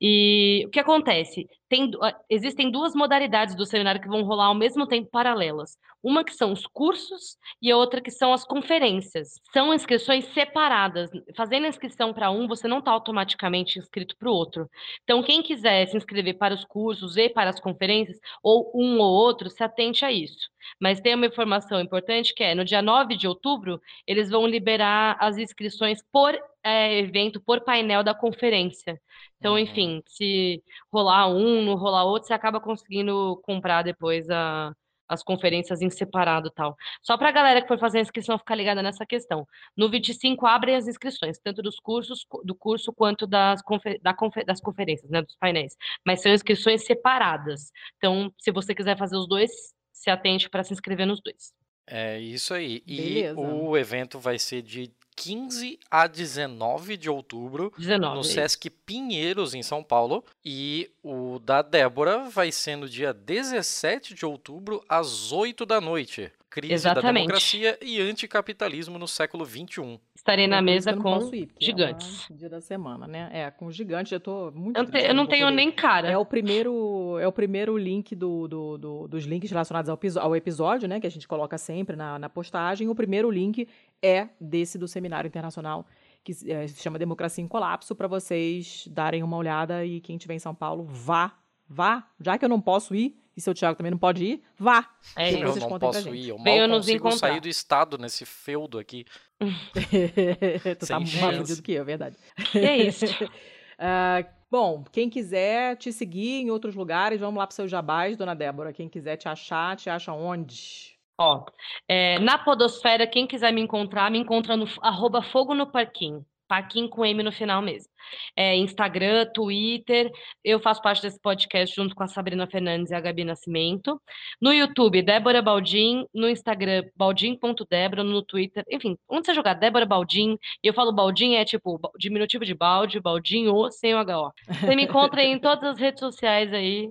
E o que acontece? Tem, existem duas modalidades do seminário que vão rolar ao mesmo tempo paralelas. Uma que são os cursos e a outra que são as conferências. São inscrições separadas. Fazendo a inscrição para um, você não está automaticamente inscrito para o outro. Então, quem quiser se inscrever para os cursos e para as conferências, ou um ou outro, se atente a isso. Mas tem uma informação importante que é, no dia 9 de outubro, eles vão liberar as inscrições por é, evento, por painel da conferência. Então, enfim, se rolar um, não rolar outro, você acaba conseguindo comprar depois a, as conferências em separado tal. Só para a galera que for fazer a inscrição ficar ligada nessa questão. No 25 abrem as inscrições, tanto dos cursos, do curso quanto das, confer, da confer, das conferências, né, dos painéis. Mas são inscrições separadas. Então, se você quiser fazer os dois, se atente para se inscrever nos dois. É isso aí. Beleza. E o evento vai ser de 15 a 19 de outubro 19, no Sesc Pinheiros, em São Paulo. E o da Débora vai ser no dia 17 de outubro, às 8 da noite. Crise Exatamente. da democracia e anticapitalismo no século XXI. Estarei na mesa com ir, gigantes. É dia da semana, né? É, com gigantes, eu tô muito. Eu, te, eu não tenho nem cara. É o primeiro, é o primeiro link do, do, do dos links relacionados ao, ao, episódio, né? Que a gente coloca sempre na, na postagem. O primeiro link é desse do Seminário Internacional que é, se chama Democracia em Colapso, para vocês darem uma olhada e quem estiver em São Paulo, vá, vá, já que eu não posso ir, e seu Thiago também não pode ir, vá. É, eu não posso ir, eu mal Venho consigo sair do estado nesse feudo aqui. <laughs> tu tá mais fudido do que eu, é verdade. é isso. uh, <laughs> bom, quem quiser te seguir em outros lugares, vamos lá pro seu jabás, dona Débora. Quem quiser te achar, te acha onde? Ó, é, na Podosfera, quem quiser me encontrar, me encontra no arroba Fogo no Parquinho. Parquinho com M no final mesmo. É, Instagram, Twitter. Eu faço parte desse podcast junto com a Sabrina Fernandes e a Gabi Nascimento. No YouTube, Débora Baldim. No Instagram, baldim.débora. No Twitter, enfim, onde você jogar Débora Baldim. E eu falo Baldim é tipo diminutivo de balde, Baldim ou sem o HO. Você me encontra em <laughs> todas as redes sociais aí.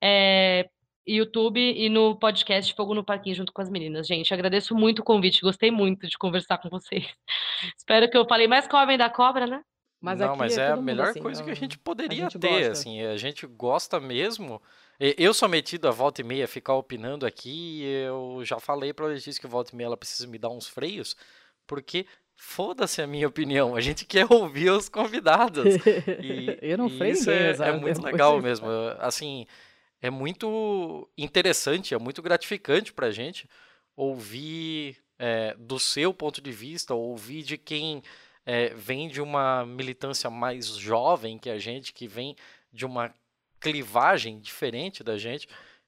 É, YouTube e no podcast Fogo no Parquinho junto com as meninas. Gente, agradeço muito o convite, gostei muito de conversar com vocês. <laughs> Espero que eu falei mais Homem da Cobra, né? Mas não, mas é, é a melhor assim, coisa que a gente poderia a gente ter, gosta. assim, a gente gosta mesmo. Eu sou metido a volta e meia ficar opinando aqui, eu já falei para Letícia que volta e meia ela precisa me dar uns freios, porque foda-se a minha opinião, a gente <laughs> quer ouvir os convidados. <laughs> E, eu não freio isso é, é muito legal mesmo, assim, é muito interessante, é muito gratificante pra gente ouvir é, do seu ponto de vista, ouvir de quem é, vem de uma militância mais jovem que a gente, que vem de uma clivagem diferente da gente.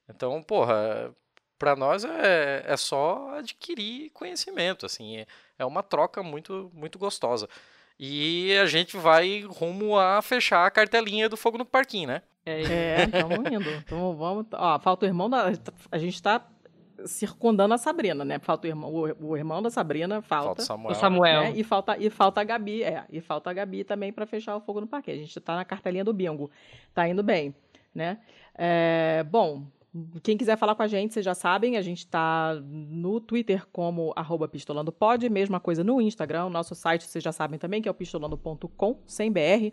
Então, porra, para nós é, é só adquirir conhecimento, assim, é, é uma troca muito, muito gostosa. E a gente vai rumo a fechar a cartelinha do Fogo no Parquinho, né? É, estamos indo. Então vamos. Ó, falta o irmão da. A gente está circundando a Sabrina, né? Falta o irmão, o, o irmão da Sabrina, falta. Falta Samuel. O Samuel. Né? E, falta, e falta a Gabi, é. E falta a Gabi também para fechar o fogo no parque. A gente tá na cartelinha do bingo. Tá indo bem, né? É, bom, quem quiser falar com a gente, vocês já sabem, a gente está no Twitter como arroba pistolandopod, mesma coisa no Instagram, nosso site vocês já sabem também, que é o pistolando.com, sem BR.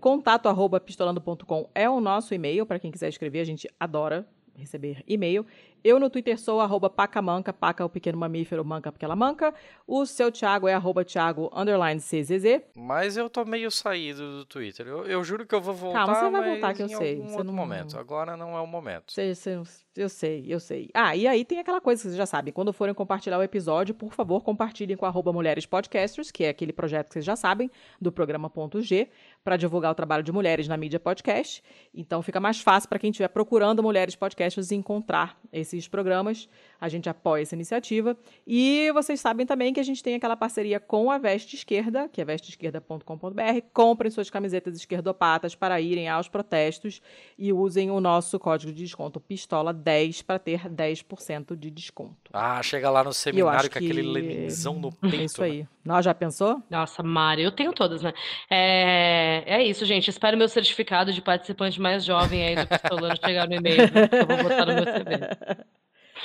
Contato arroba pistolando.com é o nosso e-mail, para quem quiser escrever, a gente adora receber e-mail. Eu no Twitter sou arroba pacamanca, paca é o pequeno mamífero, manca porque ela manca. O seu Thiago é arroba Thiago underline CZZ. Mas eu tô meio saído do Twitter. Eu, eu juro que eu vou voltar, Calma, você vai voltar que eu sei. Você outro não... momento. Agora não é o momento. Você, você, eu sei, eu sei. Ah, e aí tem aquela coisa que vocês já sabem. Quando forem compartilhar o episódio, por favor, compartilhem com arroba Mulheres Podcasters, que é aquele projeto que vocês já sabem, do programa Ponto G, para divulgar o trabalho de mulheres na mídia podcast. Então fica mais fácil para quem estiver procurando Mulheres Podcasters encontrar esses programas. A gente apoia essa iniciativa. E vocês sabem também que a gente tem aquela parceria com a Veste Esquerda, que é vesteesquerda.com.br. Comprem suas camisetas esquerdopatas para irem aos protestos e usem o nosso código de desconto PISTOLA10 para ter 10% de desconto. Ah, chega lá no seminário com que... aquele leninzão no peito. <laughs> É isso aí. Né? Nós já pensou? Nossa, Mari, eu tenho todas, né? É, é isso, gente. Espero meu certificado de participante mais jovem aí do Pistolano chegar no e-mail. Eu vou botar no meu CV.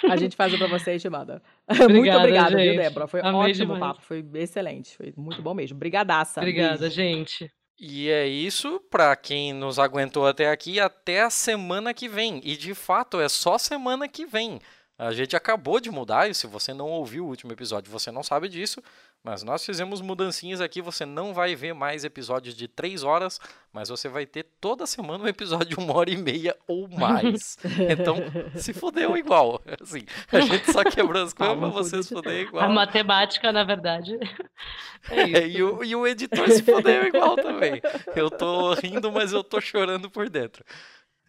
<laughs> A gente faz para você e te manda. Obrigada, <laughs> muito obrigada, gente. viu, Débora? Foi Amei ótimo o papo, foi excelente, foi muito bom mesmo. Brigadaça. Obrigada, beijo. gente. E é isso, para quem nos aguentou até aqui, até a semana que vem. E de fato, é só semana que vem. A gente acabou de mudar, e se você não ouviu o último episódio, você não sabe disso, mas nós fizemos mudancinhas aqui. Você não vai ver mais episódios de três horas, mas você vai ter toda semana um episódio de uma hora e meia ou <laughs> mais. Então, se fodeu igual. Assim, a gente só quebrou as <laughs> coisas, mas você se fodeu igual. A matemática, na verdade. É, <laughs> é e, o, e o editor se fodeu igual também. Eu tô rindo, mas eu tô chorando por dentro.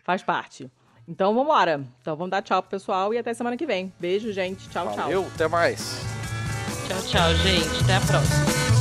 Faz parte. Então vamos embora. Então vamos dar tchau pro pessoal e até semana que vem. Beijo, gente. Tchau, Valeu, tchau. Valeu, até mais. Tchau, tchau, gente. Até a próxima.